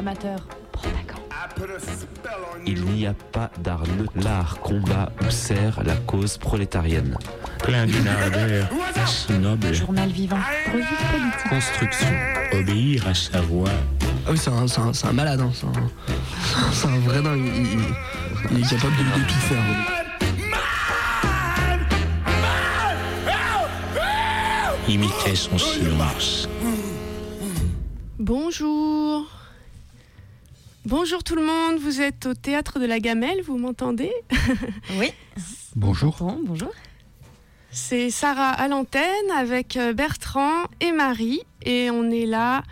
Amateur. Il n'y a pas d'art neutre. L'art combat ou sert la cause prolétarienne. Plein d'une noble. Journal vivant. Revue politique. Construction. Obéir à sa voix. Ah oui, c'est un, c'est un- c'est un malade, hein, c'est un, c'est un vrai dingue. Il, il- il est capable de, de tout faire. Imiter son silence. Bonjour. Bonjour tout le monde, vous êtes au théâtre de la Gamelle, vous m'entendez? Oui. Bonjour. Bon, bonjour. C'est Sarah à l'antenne avec euh, Bertrand et Marie et on est là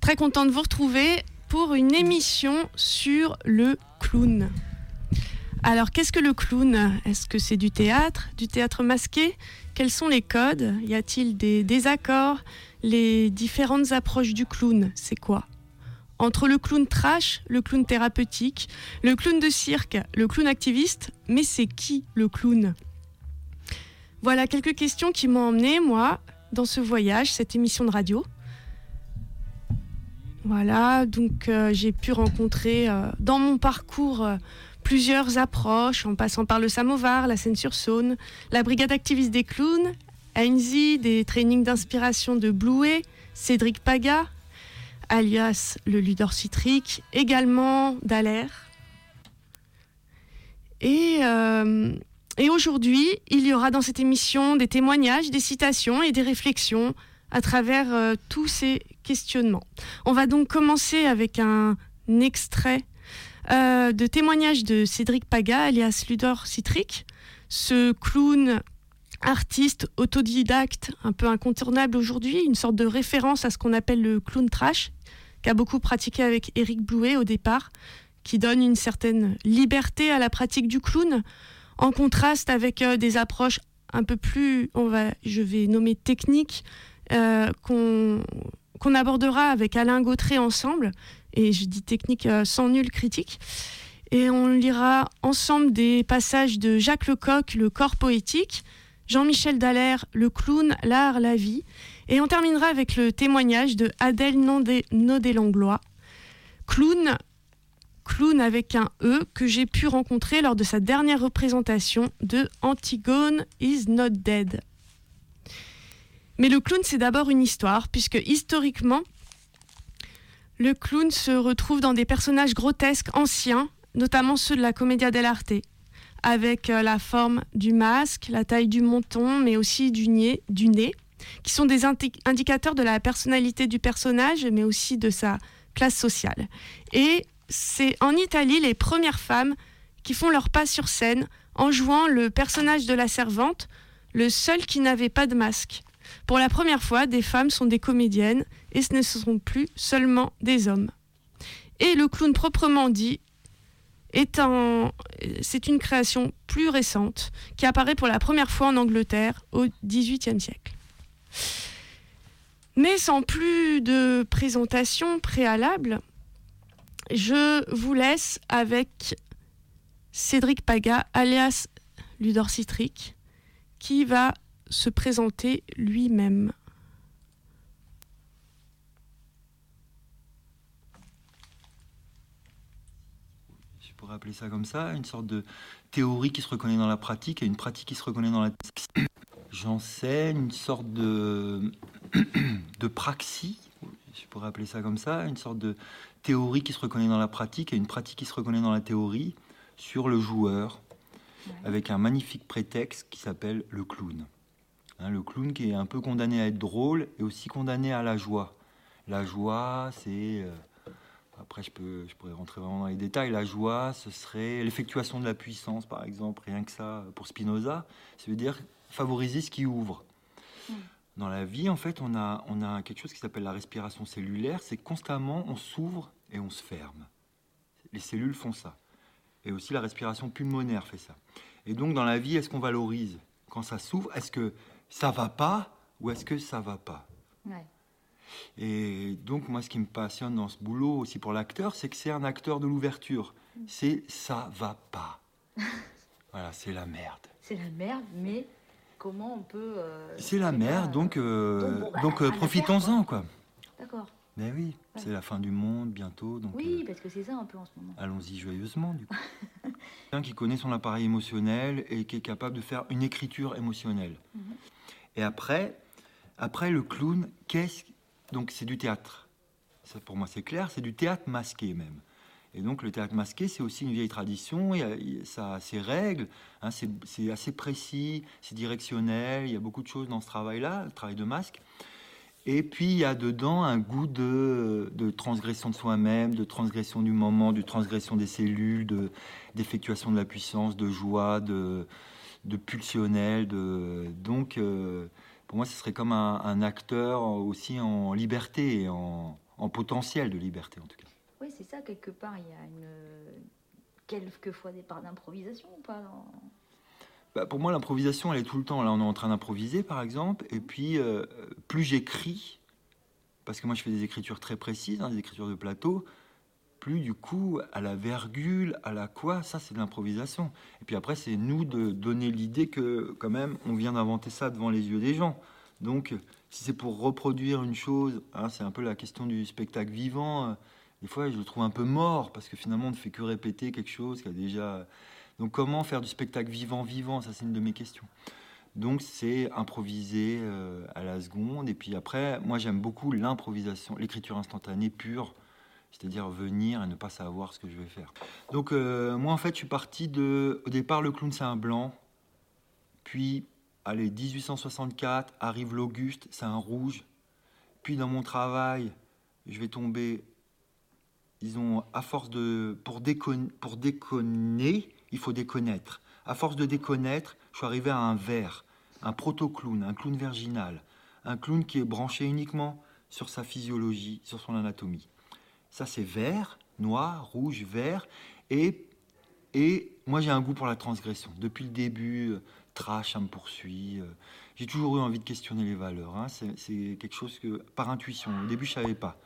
très content de vous retrouver pour une émission sur le clown. Alors qu'est-ce que le clown? Est-ce que c'est du théâtre, du théâtre masqué? Quels sont les codes? Y a-t-il des désaccords? Les différentes approches du clown, c'est quoi? Entre le clown trash, le clown thérapeutique, le clown de cirque, le clown activiste, mais c'est qui le clown? Voilà quelques questions qui m'ont emmené, moi, dans ce voyage, cette émission de radio. Voilà, donc euh, j'ai pu rencontrer euh, dans mon parcours euh, plusieurs approches, en passant par le Samovar, la Seine-sur-Saône, la Brigade activiste des clowns, ANZI, des trainings d'inspiration de Blouet, Cédric Paga, alias le Ludor Citrique, également Dallaire. Et, euh, et aujourd'hui, il y aura dans cette émission des témoignages, des citations et des réflexions à travers euh, tous ces questionnements. On va donc commencer avec un extrait euh, de témoignage de Cédric Paga, alias Ludor Citrique, ce clown artiste autodidacte un peu incontournable aujourd'hui, une sorte de référence à ce qu'on appelle le clown trash, qu'a beaucoup pratiqué avec Éric Blouet au départ, qui donne une certaine liberté à la pratique du clown, en contraste avec euh, des approches un peu plus, on va, je vais nommer techniques, euh, qu'on abordera avec Alain Gautret ensemble, et je dis technique euh, sans nulle critique. Et on lira ensemble des passages de Jacques Lecoq, Le corps poétique, Jean-Michel Dallaire, Le clown, l'art, la vie. Et on terminera avec le témoignage de Adèle Nodé- Naudet-Langlois, clown, clown avec un E, que j'ai pu rencontrer lors de sa dernière représentation de Antigone is not dead. Mais le clown, c'est d'abord une histoire, puisque historiquement, le clown se retrouve dans des personnages grotesques anciens, notamment ceux de la Commedia dell'arte, avec euh, la forme du masque, la taille du menton, mais aussi du nez, qui sont des indi- indicateurs de la personnalité du personnage, mais aussi de sa classe sociale. Et c'est en Italie les premières femmes qui font leur pas sur scène en jouant le personnage de la servante, le seul qui n'avait pas de masque. Pour la première fois, des femmes sont des comédiennes et ce ne sont plus seulement des hommes. Et le clown proprement dit c'est une création plus récente qui apparaît pour la première fois en Angleterre au XVIIIe siècle. Mais sans plus de présentation préalable, je vous laisse avec Cédric Paga, alias Ludor Citrique, qui va se présenter lui-même. Je pourrais appeler ça comme ça, une sorte de théorie qui se reconnaît dans la pratique et une pratique qui se reconnaît dans la J'enseigne une sorte de, de praxis, je pourrais appeler ça comme ça, une sorte de théorie qui se reconnaît dans la pratique et une pratique qui se reconnaît dans la théorie sur le joueur, avec un magnifique prétexte qui s'appelle le clown. Hein, le clown qui est un peu condamné à être drôle et aussi condamné à la joie. La joie, c'est... euh, après, je, peux, je pourrais rentrer vraiment dans les détails. La joie, ce serait l'effectuation de la puissance, par exemple, rien que ça, pour Spinoza. Ça veut dire favoriser ce qui ouvre. Dans la vie, en fait, on a, on a quelque chose qui s'appelle la respiration cellulaire. C'est constamment, on s'ouvre et on se ferme. Les cellules font ça. Et aussi la respiration pulmonaire fait ça. Et donc, dans la vie, est-ce qu'on valorise? Quand ça s'ouvre, est-ce que ça va pas ou est-ce que ça va pas? Et donc, moi, ce qui me passionne dans ce boulot aussi pour l'acteur, c'est que c'est un acteur de l'ouverture. C'est ça va pas. Voilà, c'est la merde. C'est la merde, mais comment on peut. euh, C'est la merde, donc, euh, donc, bon, bah, donc euh, profitons-en, quoi. D'accord. Ben oui, Ouais. c'est la fin du monde bientôt, donc Oui, parce que c'est ça un peu en ce moment. allons-y joyeusement du coup. Quelqu'un qui connaît son appareil émotionnel et qui est capable de faire une écriture émotionnelle. Mhm. Et après, après le clown, qu'est-ce donc c'est du théâtre. Pour moi c'est clair, c'est du théâtre masqué même. Et donc le théâtre masqué, c'est aussi une vieille tradition, ça a ses règles, hein, c'est assez précis, c'est directionnel, il y a beaucoup de choses dans ce travail-là, le travail de masque. Et puis il y a dedans un goût de, de transgression de soi-même, de transgression du moment, de transgression des cellules, de- d'effectuation de la puissance, de joie, de, de pulsionnel. De, donc euh, pour moi ce serait comme un, un acteur aussi en liberté, et en, en potentiel de liberté en tout cas. Oui, c'est ça, quelque part, il y a une. quelquefois des parts d'improvisation ou pas dans- Bah, pour moi, l'improvisation, elle est tout le temps. Là, on est en train d'improviser, par exemple. Et puis, euh, plus j'écris, parce que moi, je fais des écritures très précises, hein, des écritures de plateau, plus, du coup, à la virgule, à la quoi, ça, c'est de l'improvisation. Et puis après, c'est nous de donner l'idée que, quand même, on vient d'inventer ça devant les yeux des gens. Donc, si c'est pour reproduire une chose, hein, c'est un peu la question du spectacle vivant. euh, Des fois, je le trouve un peu mort, parce que finalement, on ne fait que répéter quelque chose qui a déjà... Donc comment faire du spectacle vivant vivant? Ça c'est une de mes questions. Donc c'est improviser euh, à la seconde. Et puis après, moi j'aime beaucoup l'improvisation, l'écriture instantanée pure, c'est-à-dire venir et ne pas savoir ce que je vais faire. Donc euh, moi en fait je suis parti de... Au départ le clown c'est un blanc. Puis, allez, 1864, arrive l'Auguste, c'est un rouge. Puis dans mon travail, je vais tomber, disons, à force de... Pour, décon- pour déconner, il faut déconnaître. À force de déconnaître, je suis arrivé à un vert, un proto-clown, un clown virginal, un clown qui est branché uniquement sur sa physiologie, sur son anatomie. Ça, c'est vert, noir, rouge, vert. Et, et moi, j'ai un goût pour la transgression. Depuis le début, euh, trash, ça me poursuit. euh, J'ai toujours eu envie de questionner les valeurs. hein. C'est quelque chose que, par intuition, au début, je savais pas.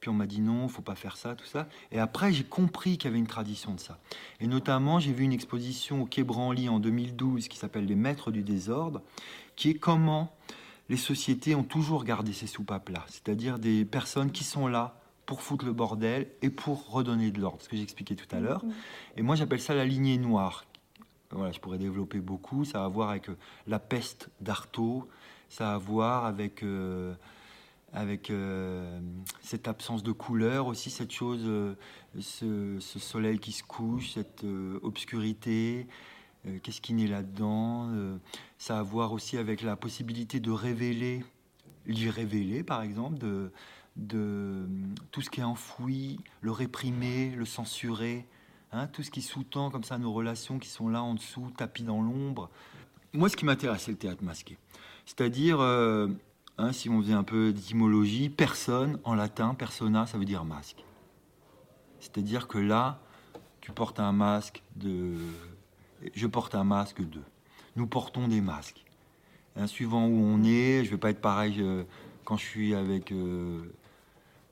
Puis on m'a dit non, faut pas faire ça, tout ça. Et après, j'ai compris qu'il y avait une tradition de ça. Et notamment, j'ai vu une exposition au Quai Branly en 2012 qui s'appelle Les Maîtres du désordre, qui est comment les sociétés ont toujours gardé ces soupapes-là. C'est-à-dire des personnes qui sont là pour foutre le bordel et pour redonner de l'ordre, ce que j'expliquais tout à l'heure. Et moi, j'appelle ça la lignée noire. Voilà, je pourrais développer beaucoup. Ça a à voir avec euh, la peste d'Artaud, ça a à voir avec, euh, avec euh, cette absence de couleur aussi, cette chose, ce, ce soleil qui se couche, cette obscurité. Qu'est-ce qui naît là-dedans Ça a à voir aussi avec la possibilité de révéler, l'irrévélé par exemple, de, de euh, tout ce qui est enfoui, le réprimer, le censurer, hein, tout ce qui sous-tend comme ça nos relations qui sont là en dessous, tapis dans l'ombre. Moi, ce qui m'intéresse, c'est le théâtre masqué. C'est-à-dire, euh, hein, si on faisait un peu d'étymologie, personne en latin, persona, ça veut dire masque. C'est-à-dire que là, tu portes un masque de. Je porte un masque de. Nous portons des masques. Hein, suivant où on est, je vais pas être pareil euh, quand je suis avec,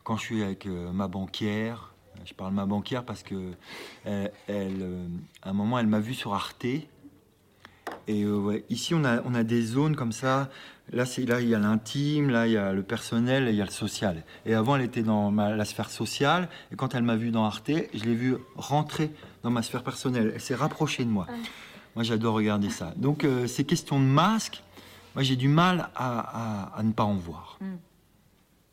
quand je suis avec euh, ma banquière. Je parle de ma banquière parce que elle, elle, euh, à un moment, elle m'a vu sur Arte. Et euh, ouais, ici, on a, on a des zones comme ça. Là, c'est là, il y a l'intime, là, il y a le personnel, et il y a le social. Et avant, elle était dans ma- la sphère sociale. Et quand elle m'a vu dans Arte, je l'ai vue rentrer dans ma sphère personnelle. Elle s'est rapprochée de moi. Moi, j'adore regarder ça. Donc, euh, ces questions de masque, moi, j'ai du mal à, à- à ne pas en voir. Mm.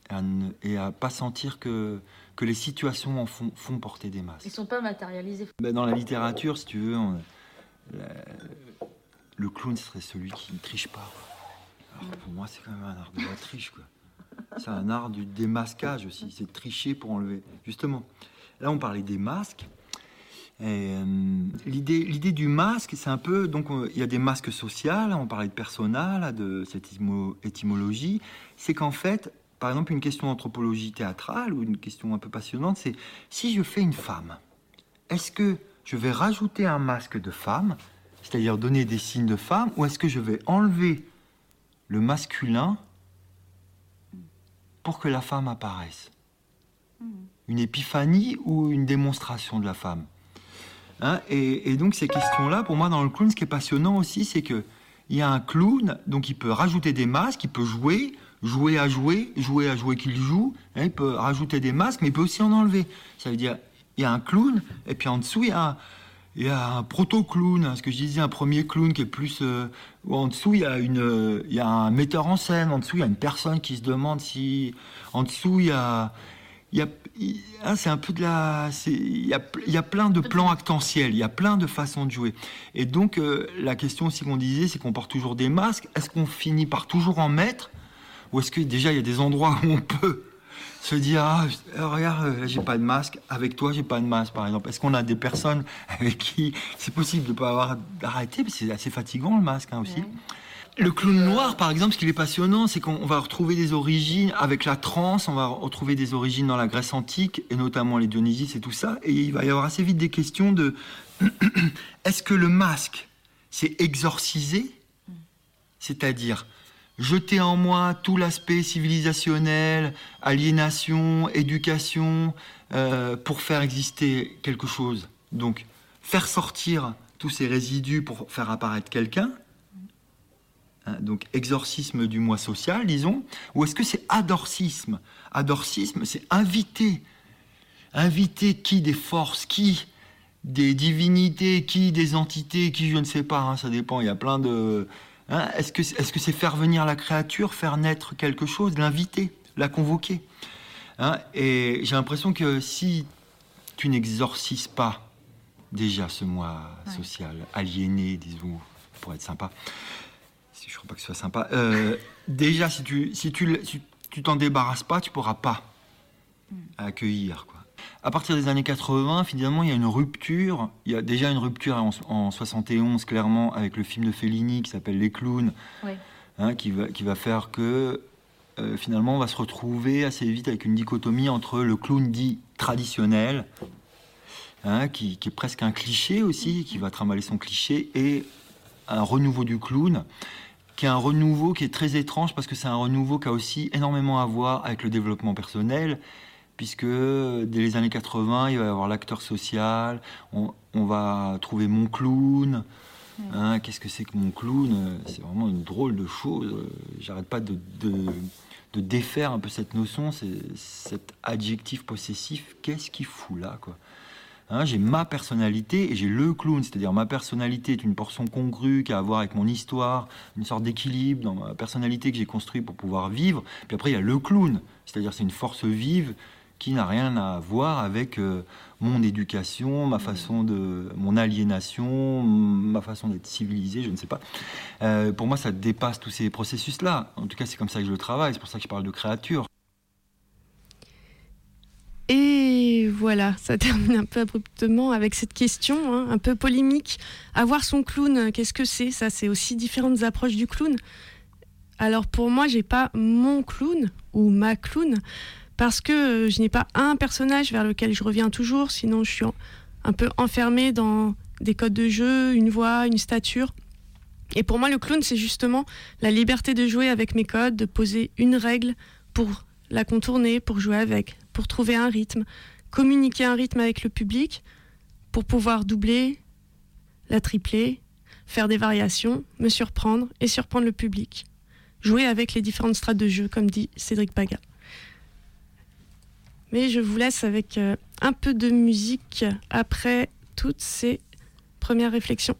Et à ne- et à pas sentir que, que les situations en font, font porter des masques. Ils sont pas matérialisés. Ben, dans la littérature, si tu veux, on- la- le clown serait celui qui ne triche pas. Alors, pour moi, c'est quand même un art de la triche. quoi. C'est un art du démasquage aussi. C'est tricher pour enlever. Justement, là, on parlait des masques. Et, euh, L'idée l'idée du masque, c'est un peu. Donc, on- il y a des masques sociaux. on parlait de persona, là, de cette étymo- étymologie. C'est qu'en fait, par exemple, une question d'anthropologie théâtrale ou une question un peu passionnante, c'est si je fais une femme, est-ce que je vais rajouter un masque de femme, c'est-à-dire donner des signes de femme, ou est-ce que je vais enlever le masculin pour que la femme apparaisse? Une épiphanie ou une démonstration de la femme? Hein, et, et donc ces questions-là, pour moi, dans le clown, ce qui est passionnant aussi, c'est que il y a un clown, donc il peut rajouter des masques, il peut jouer, jouer à jouer, jouer à jouer qu'il joue. hein, il peut rajouter des masques, mais il peut aussi en enlever. Ça veut dire, il y a un clown, et puis en dessous, il y a un, proto-clown. hein, Ce que je disais, un premier clown qui est plus. euh, en dessous, il y, a une, euh, il y a un metteur en scène. En dessous, il y a une personne qui se demande si. En dessous, il y a. Ah, c'est un peu de la. Il y, a, y a plein de plans actentiels, il y a plein de façons de jouer. Et donc, euh, la question aussi qu'on disait, c'est qu'on porte toujours des masques. Est-ce qu'on finit par toujours en mettre Ou est-ce que déjà, il y a des endroits où on peut se dire ah, euh, regarde euh, là, j'ai pas de masque. Avec toi j'ai pas de masque par exemple. Est-ce qu'on a des personnes avec qui c'est possible de pas avoir que c'est assez fatigant le masque hein, aussi. Le clown noir par exemple ce qui est passionnant c'est qu'on va retrouver des origines avec la trance on va retrouver des origines dans la Grèce antique et notamment les Dionysis et tout ça. Et il va y avoir assez vite des questions de est-ce que le masque c'est exorcisé? C'est-à-dire jeter en moi tout l'aspect civilisationnel, aliénation, éducation, euh, pour faire exister quelque chose. Donc, faire sortir tous ces résidus pour faire apparaître quelqu'un. Hein, donc, exorcisme du moi social, disons. Ou est-ce que c'est adorcisme? Adorcisme, c'est inviter. Inviter qui des forces, qui des divinités, qui des entités, qui je ne sais pas, hein, ça dépend, il y a plein de... Hein, est-ce que c'est faire venir la créature, faire naître quelque chose, l'inviter, la convoquer Hein, Et j'ai l'impression que si tu n'exorcises pas déjà ce moi Ouais. social, aliéné, disons, pour être sympa, si je ne crois pas que ce soit sympa, euh, déjà si tu si tu si t'en débarrasses pas, tu pourras pas accueillir quoi. À partir des années 80, finalement, il y a une rupture. Il y a déjà une rupture en, en 71, clairement, avec le film de Fellini qui s'appelle Les Clowns, Ouais. hein, qui, va, qui va faire que, euh, finalement, on va se retrouver assez vite avec une dichotomie entre le clown dit traditionnel, hein, qui, qui est presque un cliché aussi, qui va trimballer son cliché, et un renouveau du clown, qui est un renouveau qui est très étrange parce que c'est un renouveau qui a aussi énormément à voir avec le développement personnel, puisque dès les années 80, il va y avoir l'acteur social, on, on va trouver mon clown. Hein, Qu'est-ce que c'est que mon clown? C'est vraiment une drôle de chose. J'arrête pas de, de- de défaire un peu cette notion, cet adjectif possessif. Qu'est-ce qu'il fout là quoi? Hein, j'ai ma personnalité et j'ai le clown, c'est-à-dire ma personnalité est une portion congrue qui a à voir avec mon histoire, une sorte d'équilibre dans ma personnalité que j'ai construit pour pouvoir vivre. Puis après, il y a le clown, c'est-à-dire c'est une force vive qui n'a rien à voir avec euh, mon éducation, ma façon de, mon aliénation, ma façon d'être civilisé, je ne sais pas. Euh, pour moi, ça dépasse tous ces processus-là. En tout cas, c'est comme ça que je le travaille. C'est pour ça que je parle de créature. Et voilà, ça termine un peu abruptement avec cette question, hein, un peu polémique. Avoir son clown, qu'est-ce que c'est? Ça, c'est aussi différentes approches du clown. Alors pour moi, j'ai pas mon clown ou ma clown parce que euh, je n'ai pas un personnage vers lequel je reviens toujours, sinon je suis un peu enfermée dans des codes de jeu, une voix, une stature. Et pour moi, le clown, c'est justement la liberté de jouer avec mes codes, de poser une règle pour la contourner, pour jouer avec, pour trouver un rythme, communiquer un rythme avec le public, pour pouvoir doubler, la tripler, faire des variations, me surprendre et surprendre le public. Jouer avec les différentes strates de jeu, comme dit Cédric Paga. Mais je vous laisse avec euh, un peu de musique après toutes ces premières réflexions.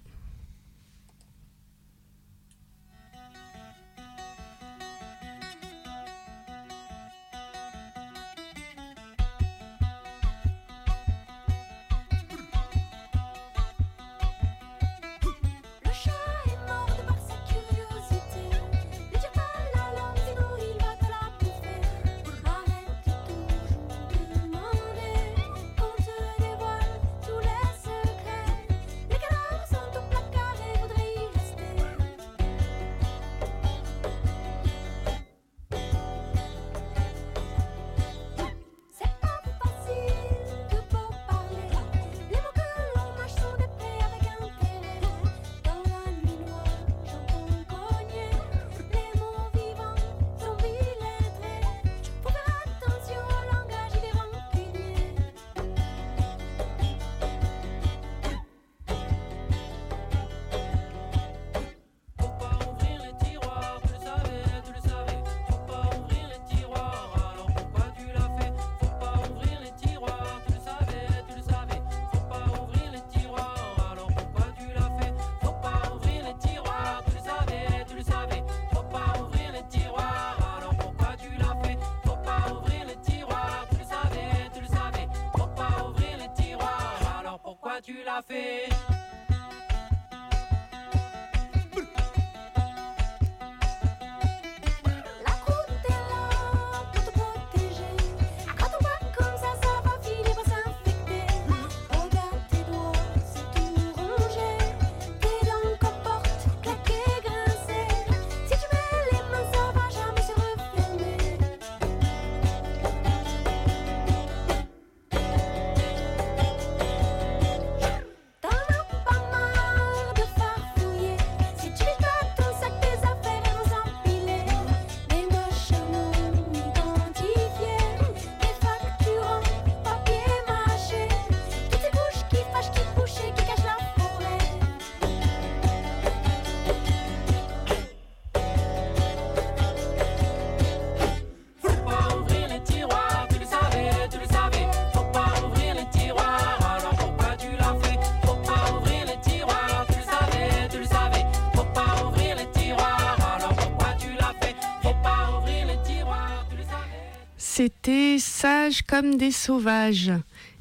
C'était Sages comme des sauvages.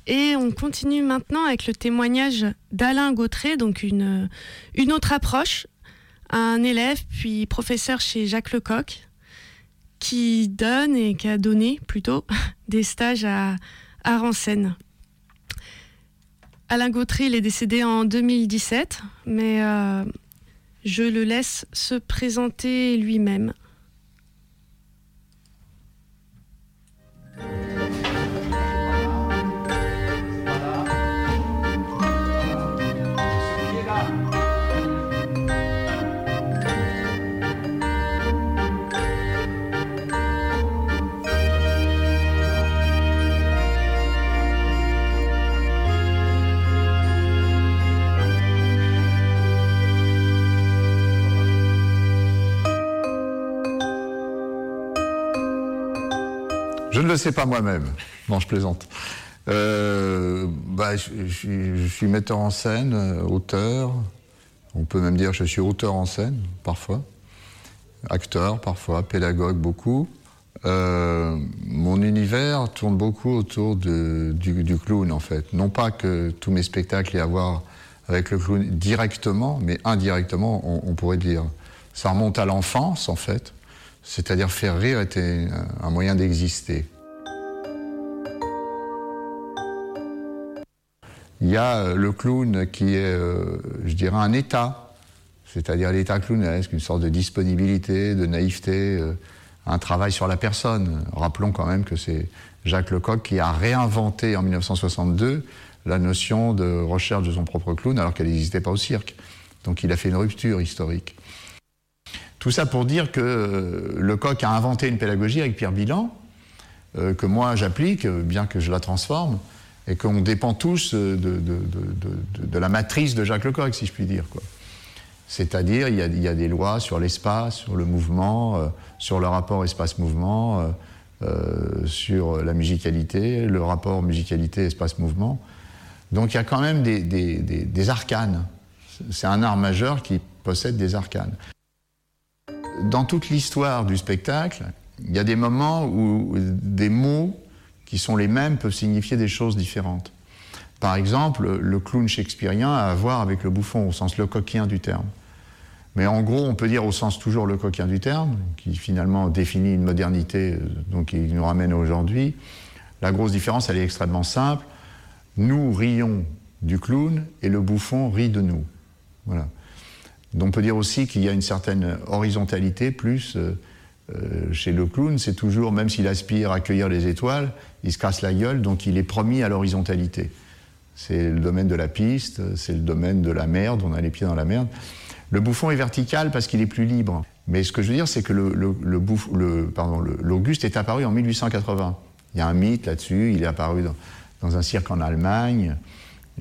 Et on continue maintenant avec le témoignage d'Alain Gautré, donc une, autre approche, un élève puis professeur chez Jacques Lecoq, qui donne et qui a donné plutôt des stages à, à. Alain Gautré, il est décédé en 2017, mais euh, je le laisse se présenter lui-même. Je ne le sais pas moi-même. Non, je plaisante. Euh, bah, je, suis- metteur en scène, euh, auteur. On peut même dire que je suis auteur en scène, parfois. Acteur, parfois. Pédagogue, beaucoup. Euh, mon univers tourne beaucoup autour du, clown, en fait. Non pas que tous mes spectacles aient à voir avec le clown directement, mais indirectement, on pourrait dire. Ça remonte à l'enfance, en fait. C'est-à-dire faire rire était un- moyen d'exister. Il y a euh, le clown qui est, euh, je dirais, un état, c'est-à-dire l'état clownesque, une sorte de disponibilité, de naïveté, euh, un travail sur la personne. Rappelons quand même que c'est Jacques Lecoq qui a réinventé en 1962 la notion de recherche de son propre clown alors qu'elle n'existait pas au cirque. Donc il a fait une rupture historique. Tout ça pour dire que euh, Lecoq a inventé une pédagogie avec Pierre Bilan, euh, que moi j'applique, euh, bien que je la transforme, et qu'on dépend tous de, la matrice de Jacques Lecoq, si je puis dire. C'est-à-dire, il y, a, des lois sur l'espace, sur le mouvement, sur le rapport espace-mouvement, sur la musicalité, le rapport musicalité-espace-mouvement. Donc il y a quand même des arcanes. C'est un art majeur qui possède des arcanes. Dans toute l'histoire du spectacle, il y a des moments où des mots qui sont les mêmes peuvent signifier des choses différentes. Par exemple, le clown shakespearien a à voir avec le bouffon au sens lecoquien du terme. Mais en gros, on peut dire au sens toujours lecoquien du terme, qui finalement définit une modernité, euh, donc qui nous ramène aujourd'hui. La grosse différence, elle est extrêmement simple. Nous rions du clown et le bouffon rit de nous. Voilà. On peut dire aussi qu'il y a une certaine horizontalité, plus euh, euh, chez le clown, c'est toujours, même s'il aspire à cueillir les étoiles, il se casse la gueule, donc il est promis à l'horizontalité. C'est le domaine de la piste, c'est le domaine de la merde, on a les pieds dans la merde. Le bouffon est vertical parce qu'il est plus libre. Mais ce que je veux dire, c'est que le, le- l'Auguste est apparu en 1880. Il y a un mythe là-dessus, il est apparu dans, dans un cirque en Allemagne.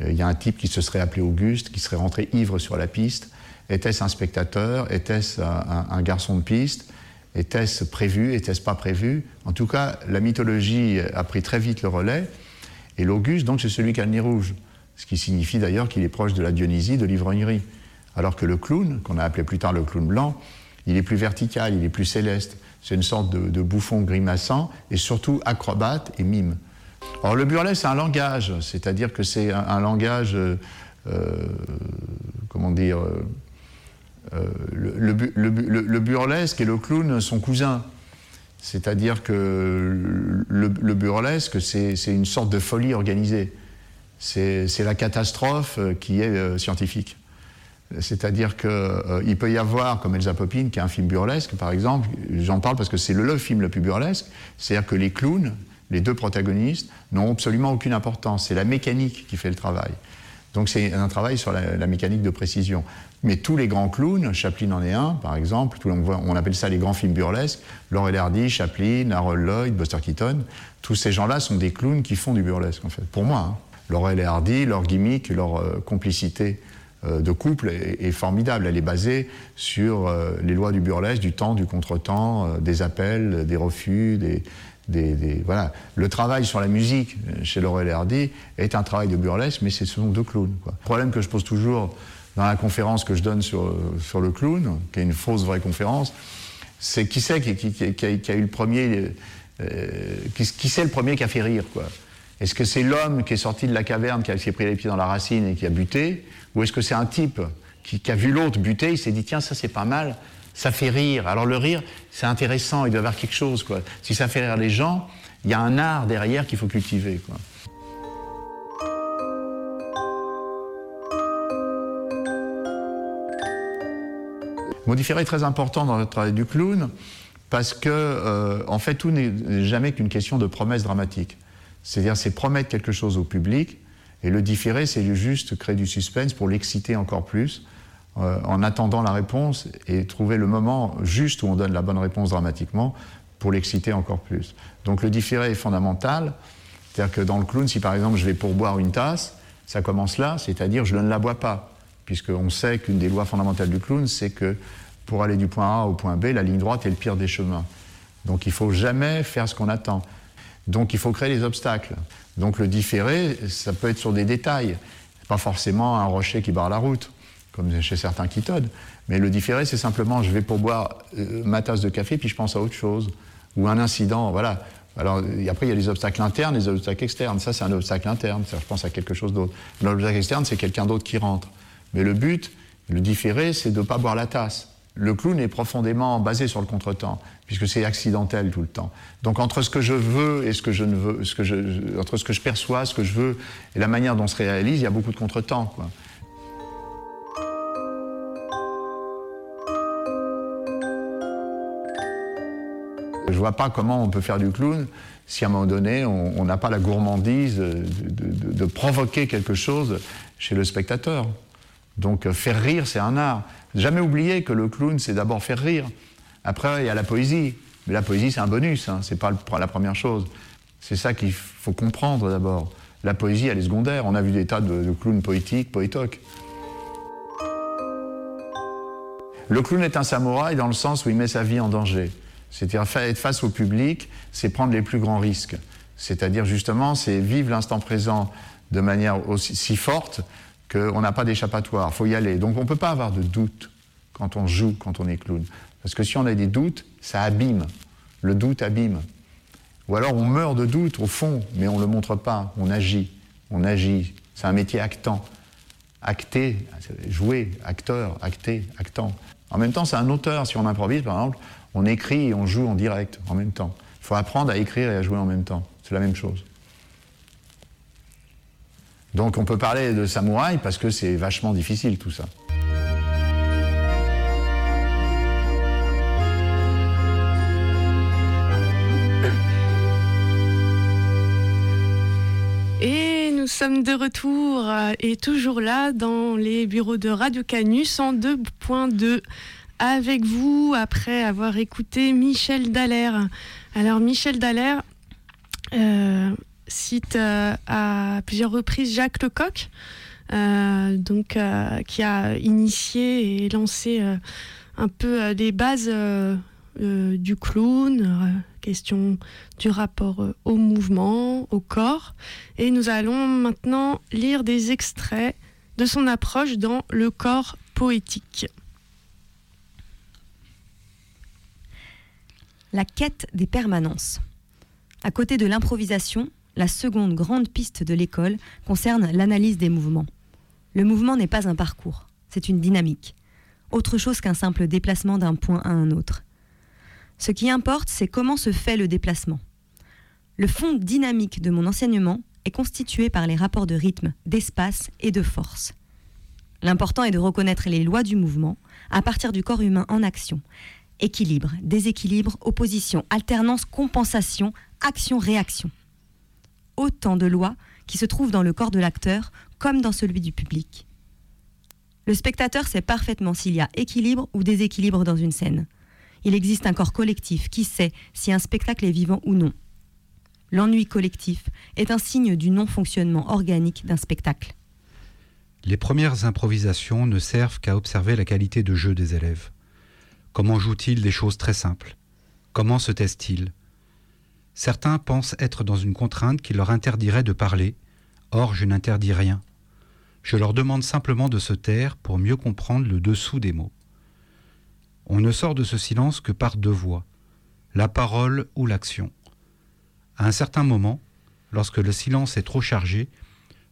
Euh, Il y a un type qui se serait appelé Auguste, qui serait rentré ivre sur la piste. Était-ce un spectateur? Était-ce un, garçon de piste? Était-ce prévu? Était-ce pas prévu? En tout cas, la mythologie a pris très vite le relais. Et l'Auguste, donc, c'est celui qui a le nez rouge. Ce qui signifie d'ailleurs qu'il est proche de la Dionysie, de l'ivrognerie. Alors que le clown, qu'on a appelé plus tard le clown blanc, il est plus vertical, il est plus céleste. C'est une sorte de, bouffon grimaçant et surtout acrobate et mime. Alors le burlesque, c'est un langage, c'est-à-dire que c'est un, langage euh, euh, comment dire, euh, le, le bu- le bu- le- le burlesque et le clown sont cousins. C'est-à-dire que le, le burlesque, c'est une sorte de folie organisée. C'est c'est la catastrophe euh, qui est euh, scientifique. C'est-à-dire qu'il peut y avoir, comme Elsa Poppin, qui est un film burlesque, par exemple, j'en parle parce que c'est le, le film le plus burlesque, c'est-à-dire que les clowns, les deux protagonistes, n'ont absolument aucune importance. C'est la mécanique qui fait le travail. Donc c'est un travail sur la, mécanique de précision. Mais tous les grands clowns, Chaplin en est un, par exemple, tout- on, appelle ça les grands films burlesques, Laurel Hardy, Chaplin, Harold Lloyd, Buster Keaton, tous ces gens-là sont des clowns qui font du burlesque, en fait, pour moi. hein. Laurel et Hardy, leur gimmick, leur euh, complicité euh, de couple est, formidable. Elle est basée sur euh, les lois du burlesque, du temps, du contretemps, des appels, des refus, des, voilà. Le travail sur la musique euh, chez Laurel et Hardy est un travail de burlesque, mais ce sont deux clowns. Le problème que je pose toujours dans la conférence que je donne sur, euh, sur le clown, qui est une fausse vraie conférence, c'est qui c'est qui, a, eu le premier, euh, qui, c'est le premier qui a fait rire quoi? Est-ce que c'est l'homme qui est sorti de la caverne, qui s'est pris les pieds dans la racine et qui a buté, ou est-ce que c'est un type qui, qui a vu l'autre buter, il s'est dit tiens ça c'est pas mal, ça fait rire. Alors le rire c'est intéressant, il doit y avoir quelque chose quoi. Si ça fait rire les gens, il y a un art derrière qu'il faut cultiver quoi. Différé est très important dans le travail du clown parce que, euh, en fait, tout n'est jamais qu'une question de promesse dramatique. C'est-à-dire, c'est promettre quelque chose au public, et le différé, c'est juste créer du suspense pour l'exciter encore plus, euh, en attendant la réponse et trouver le moment juste où on donne la bonne réponse dramatiquement pour l'exciter encore plus. Donc, le différé est fondamental. C'est-à-dire que dans le clown, si par exemple je vais pourboire une tasse, ça commence là, c'est-à-dire je ne la bois pas, puisqu'on sait qu'une des lois fondamentales du clown, c'est que pour aller du point A au point B, la ligne droite est le pire des chemins. Donc il faut jamais faire ce qu'on attend. Donc il faut créer des obstacles. Donc le différé, ça peut être sur des détails, pas forcément un rocher qui barre la route, comme chez certains quittodent. Mais le différé, c'est simplement je vais pour boire euh, ma tasse de café, puis je pense à autre chose, ou un incident, voilà. Alors après, il y a les obstacles internes, les obstacles externes. Ça, c'est un obstacle interne, je pense à quelque chose d'autre. L'obstacle externe, c'est quelqu'un d'autre qui rentre. Mais le but, le différé, c'est de ne pas boire la tasse. Le clown est profondément basé sur le contretemps, puisque c'est accidentel tout le temps. Donc entre ce que je veux et ce que je ne veux, ce que je, entre ce que je perçois, ce que je veux et la manière dont se réalise, il y a beaucoup de contretemps. Quoi. Vois pas comment on peut faire du clown si à un moment donné on n'a pas la gourmandise de, provoquer quelque chose chez le spectateur. Donc euh, faire rire, c'est un art. Jamais oublier que le clown, c'est d'abord faire rire. Après, il y a la poésie. Mais la poésie, c'est un bonus, hein, c'est pas la première chose. C'est ça qu'il faut comprendre d'abord. La poésie, elle est secondaire. On a vu des tas de clowns poétiques, poétoques. Le clown est un samouraï dans le sens où il met sa vie en danger. C'est-à-dire être face au public, c'est prendre les plus grands risques. C'est-à-dire justement, c'est vivre l'instant présent de manière aussi si forte qu'on n'a pas d'échappatoire. Il faut y aller. Donc on ne peut pas avoir de doute quand on joue, quand on est clown. Parce que si on a des doutes, ça abîme. Le doute abîme. Ou alors on meurt de doute au fond, mais on ne le montre pas. On agit. On agit. C'est un métier actant. Acter, jouer, acteur, acter, actant. En même temps, c'est un auteur. Si on improvise, par exemple, on écrit et on joue en direct en même temps. Il faut apprendre à écrire et à jouer en même temps. C'est la même chose. Donc on peut parler de samouraï parce que c'est vachement difficile tout ça. Et nous sommes de retour euh, et toujours là dans les bureaux de Radio Canus en 2.2 avec vous après avoir écouté Michel Dallaire. Alors Michel Dallaire euh, cite euh, à plusieurs reprises Jacques Lecoq, euh, donc, qui a initié et lancé un peu les bases du clown, question du rapport au mouvement, au corps. Et nous allons maintenant lire des extraits de son approche dans Le corps poétique. La quête des permanences. À côté de l'improvisation, la seconde grande piste de l'école concerne l'analyse des mouvements. Le mouvement n'est pas un parcours, c'est une dynamique, autre chose qu'un simple déplacement d'un point à un autre. Ce qui importe, c'est comment se fait le déplacement. Le fond dynamique de mon enseignement est constitué par les rapports de rythme, d'espace et de force. L'important est de reconnaître les lois du mouvement à partir du corps humain en action. Équilibre, déséquilibre, opposition, alternance, compensation, action-réaction. Autant de lois qui se trouvent dans le corps de l'acteur comme dans celui du public. Le spectateur sait parfaitement s'il y a équilibre ou déséquilibre dans une scène. Il existe un corps collectif qui sait si un spectacle est vivant ou non. L'ennui collectif est un signe du non-fonctionnement organique d'un spectacle. Les premières improvisations ne servent qu'à observer la qualité de jeu des élèves. Comment jouent-ils des choses très simples? Comment se taisent-ils? Certains pensent être dans une contrainte qui leur interdirait de parler, or je n'interdis rien. Je leur demande simplement de se taire pour mieux comprendre le dessous des mots. On ne sort de ce silence que par deux voies, la parole ou l'action. À un certain moment, lorsque le silence est trop chargé,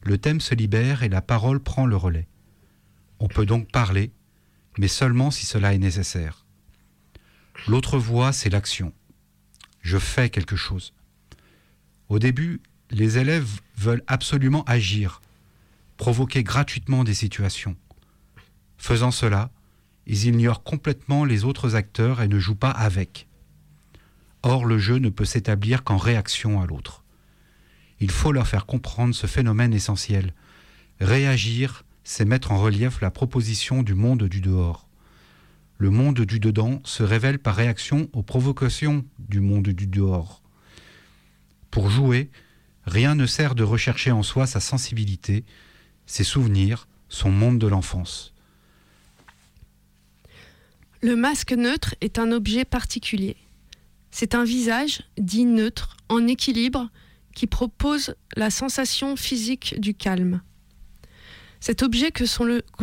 le thème se libère et la parole prend le relais. On peut donc parler, mais seulement si cela est nécessaire. L'autre voie, c'est l'action. Je fais quelque chose. Au début, les élèves veulent absolument agir, provoquer gratuitement des situations. Faisant cela, ils ignorent complètement les autres acteurs et ne jouent pas avec. Or, le jeu ne peut s'établir qu'en réaction à l'autre. Il faut leur faire comprendre ce phénomène essentiel. Réagir, c'est mettre en relief la proposition du monde du dehors. Le monde du dedans se révèle par réaction aux provocations du monde du dehors. Pour jouer, rien ne sert de rechercher en soi sa sensibilité, ses souvenirs, son monde de l'enfance. Le masque neutre est un objet particulier. C'est un visage dit neutre, en équilibre, qui propose la sensation physique du calme. Cet objet que,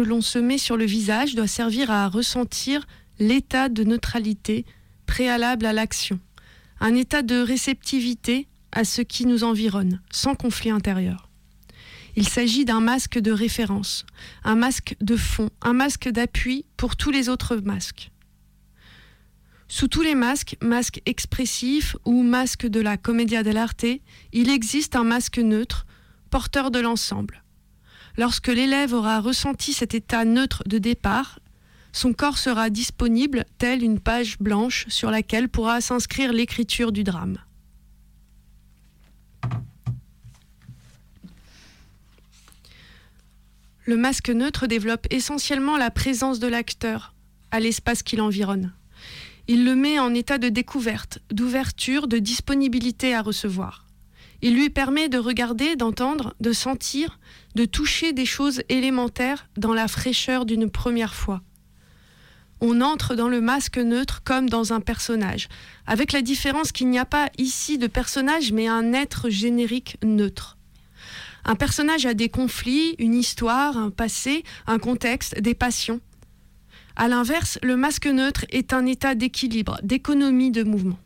l'on se met sur le visage doit servir à ressentir l'état de neutralité préalable à l'action, un état de réceptivité à ce qui nous environne, sans conflit intérieur. Il s'agit d'un masque de référence, un masque de fond, un masque d'appui pour tous les autres masques. Sous tous les masques, masque expressif ou masque de la commedia dell'arte, il existe un masque neutre, porteur de l'ensemble. Lorsque l'élève aura ressenti cet état neutre de départ, son corps sera disponible telle une page blanche sur laquelle pourra s'inscrire l'écriture du drame. Le masque neutre développe essentiellement la présence de l'acteur à l'espace qui l'environne. Il le met en état de découverte, d'ouverture, de disponibilité à recevoir. Il lui permet de regarder, d'entendre, de sentir, de toucher des choses élémentaires dans la fraîcheur d'une première fois. On entre dans le masque neutre comme dans un personnage, avec la différence qu'il n'y a pas ici de personnage mais un être générique neutre. Un personnage a des conflits, une histoire, un passé, un contexte, des passions. À l'inverse, le masque neutre est un état d'équilibre, d'économie de mouvement.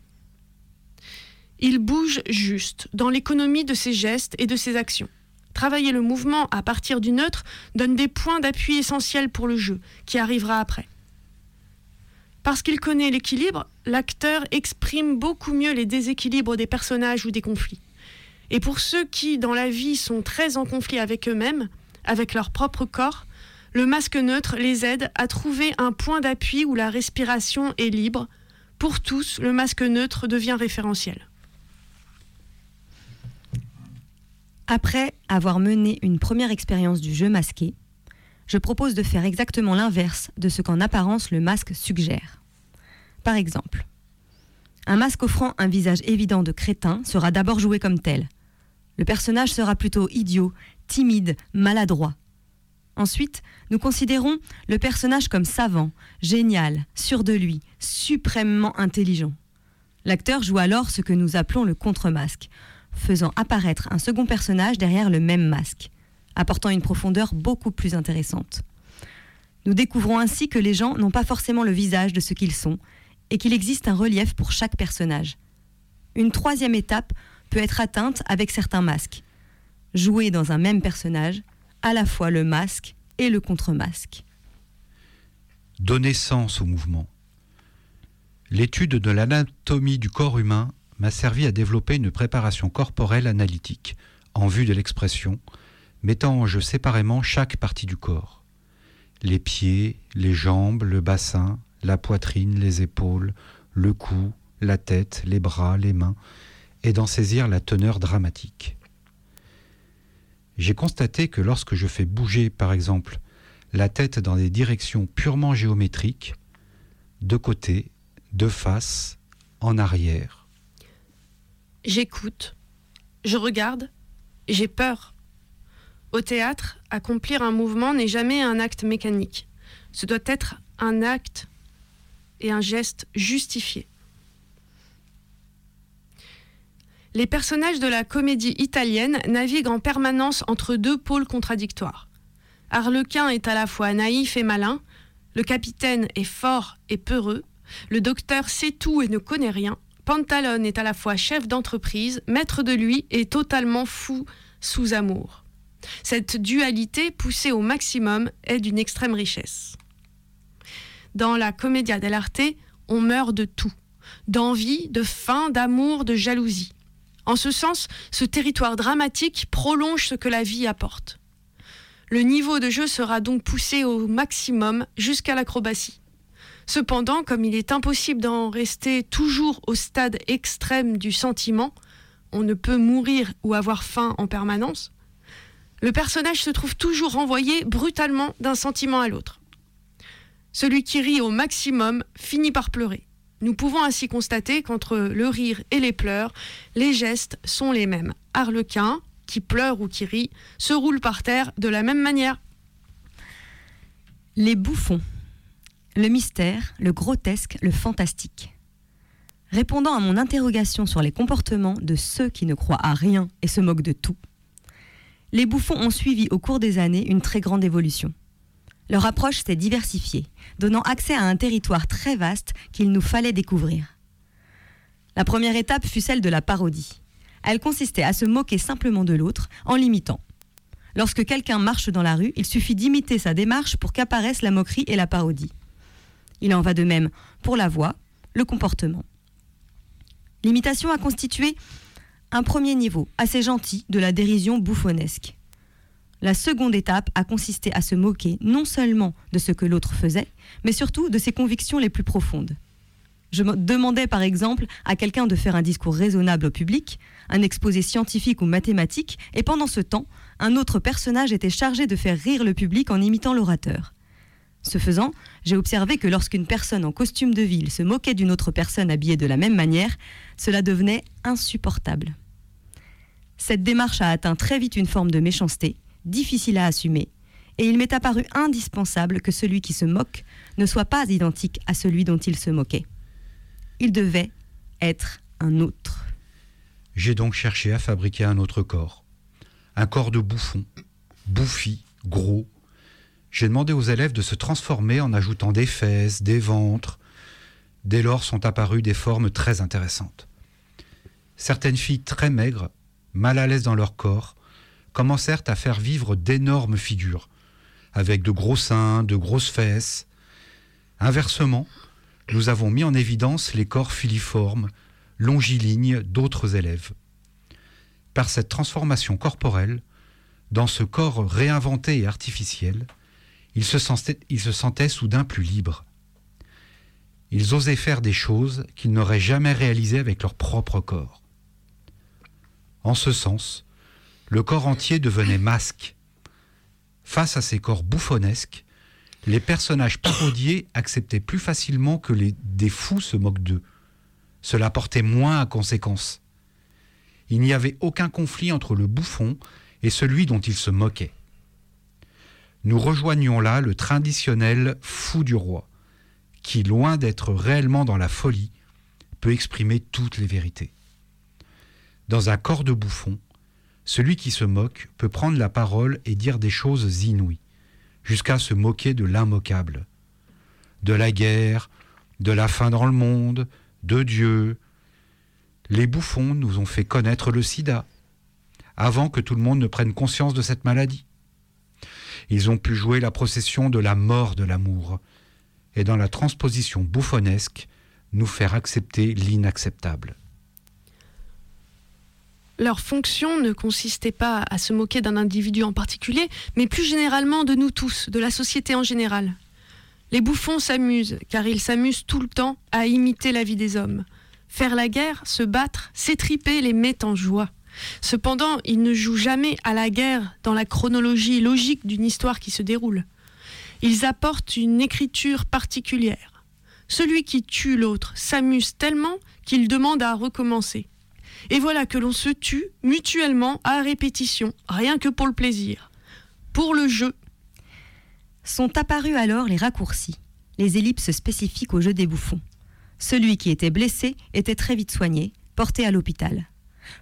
Il bouge juste dans l'économie de ses gestes et de ses actions. Travailler le mouvement à partir du neutre donne des points d'appui essentiels pour le jeu, qui arrivera après. Parce qu'il connaît l'équilibre, l'acteur exprime beaucoup mieux les déséquilibres des personnages ou des conflits. Et pour ceux qui, dans la vie, sont très en conflit avec eux-mêmes, avec leur propre corps, le masque neutre les aide à trouver un point d'appui où la respiration est libre. Pour tous, le masque neutre devient référentiel. Après avoir mené une première expérience du jeu masqué, je propose de faire exactement l'inverse de ce qu'en apparence le masque suggère. Par exemple, un masque offrant un visage évident de crétin sera d'abord joué comme tel. Le personnage sera plutôt idiot, timide, maladroit. Ensuite, nous considérons le personnage comme savant, génial, sûr de lui, suprêmement intelligent. L'acteur joue alors ce que nous appelons le contre-masque, faisant apparaître un second personnage derrière le même masque, apportant une profondeur beaucoup plus intéressante. Nous découvrons ainsi que les gens n'ont pas forcément le visage de ce qu'ils sont, et qu'il existe un relief pour chaque personnage. Une troisième étape peut être atteinte avec certains masques. Jouer dans un même personnage, à la fois le masque et le contre-masque. Donner sens au mouvement. L'étude de l'anatomie du corps humain m'a servi à développer une préparation corporelle analytique en vue de l'expression, mettant en jeu séparément chaque partie du corps. Les pieds, les jambes, le bassin, la poitrine, les épaules, le cou, la tête, les bras, les mains, et d'en saisir la teneur dramatique. J'ai constaté que lorsque je fais bouger, par exemple, la tête dans des directions purement géométriques, de côté, de face, en arrière, J'écoute, je regarde, j'ai peur. Au théâtre, accomplir un mouvement n'est jamais un acte mécanique. Ce doit être un acte et un geste justifié. Les personnages de la comédie italienne naviguent en permanence entre deux pôles contradictoires. Harlequin est à la fois naïf et malin, le capitaine est fort et peureux, le docteur sait tout et ne connaît rien, Pantalone est à la fois chef d'entreprise, maître de lui et totalement fou sous amour. Cette dualité poussée au maximum est d'une extrême richesse. Dans la Commedia dell'arte, on meurt de tout, d'envie, de faim, d'amour, de jalousie. En ce sens, ce territoire dramatique prolonge ce que la vie apporte. Le niveau de jeu sera donc poussé au maximum jusqu'à l'acrobatie. Cependant, comme il est impossible d'en rester toujours au stade extrême du sentiment, on ne peut mourir ou avoir faim en permanence, le personnage se trouve toujours renvoyé brutalement d'un sentiment à l'autre. Celui qui rit au maximum finit par pleurer. Nous pouvons ainsi constater qu'entre le rire et les pleurs, les gestes sont les mêmes. Harlequin, qui pleure ou qui rit, se roule par terre de la même manière. Les bouffons. Le mystère, le grotesque, le fantastique. Répondant à mon interrogation sur les comportements de ceux qui ne croient à rien et se moquent de tout, les bouffons ont suivi au cours des années une très grande évolution. Leur approche s'est diversifiée, donnant accès à un territoire très vaste qu'il nous fallait découvrir. La première étape fut celle de la parodie. Elle consistait à se moquer simplement de l'autre en l'imitant. Lorsque quelqu'un marche dans la rue, il suffit d'imiter sa démarche pour qu'apparaissent la moquerie et la parodie. Il en va de même pour la voix, le comportement. L'imitation a constitué un premier niveau assez gentil de la dérision bouffonnesque. La seconde étape a consisté à se moquer non seulement de ce que l'autre faisait, mais surtout de ses convictions les plus profondes. Je demandais par exemple à quelqu'un de faire un discours raisonnable au public, un exposé scientifique ou mathématique, et pendant ce temps, un autre personnage était chargé de faire rire le public en imitant l'orateur. Ce faisant, j'ai observé que lorsqu'une personne en costume de ville se moquait d'une autre personne habillée de la même manière, cela devenait insupportable. Cette démarche a atteint très vite une forme de méchanceté, difficile à assumer, et il m'est apparu indispensable que celui qui se moque ne soit pas identique à celui dont il se moquait. Il devait être un autre. J'ai donc cherché à fabriquer un autre corps. Un corps de bouffon, bouffi, gros. J'ai demandé aux élèves de se transformer en ajoutant des fesses, des ventres. Dès lors sont apparues des formes très intéressantes. Certaines filles très maigres, mal à l'aise dans leur corps, commencèrent à faire vivre d'énormes figures, avec de gros seins, de grosses fesses. Inversement, nous avons mis en évidence les corps filiformes, longilignes d'autres élèves. Par cette transformation corporelle, dans ce corps réinventé et artificiel, ils se sentaient, soudain plus libres. Ils osaient faire des choses qu'ils n'auraient jamais réalisées avec leur propre corps. En ce sens, le corps entier devenait masque. Face à ces corps bouffonnesques, les personnages parodiés acceptaient plus facilement que des fous se moquent d'eux. Cela portait moins à conséquence. Il n'y avait aucun conflit entre le bouffon et celui dont il se moquait. Nous rejoignions là le traditionnel fou du roi, qui, loin d'être réellement dans la folie, peut exprimer toutes les vérités. Dans un corps de bouffon, celui qui se moque peut prendre la parole et dire des choses inouïes, jusqu'à se moquer de l'immoquable, de la guerre, de la faim dans le monde, de Dieu. Les bouffons nous ont fait connaître le sida, avant que tout le monde ne prenne conscience de cette maladie. Ils ont pu jouer la procession de la mort de l'amour, et dans la transposition bouffonnesque, nous faire accepter l'inacceptable. Leur fonction ne consistait pas à se moquer d'un individu en particulier, mais plus généralement de nous tous, de la société en général. Les bouffons s'amusent, car ils s'amusent tout le temps à imiter la vie des hommes. Faire la guerre, se battre, s'étriper les met en joie. Cependant, ils ne jouent jamais à la guerre dans la chronologie logique d'une histoire qui se déroule. Ils apportent une écriture particulière. Celui qui tue l'autre s'amuse tellement qu'il demande à recommencer. Et voilà que l'on se tue mutuellement à répétition, rien que pour le plaisir. Pour le jeu, Sont apparus alors les raccourcis, les ellipses spécifiques au jeu des bouffons. Celui qui était blessé était très vite soigné, porté à l'hôpital.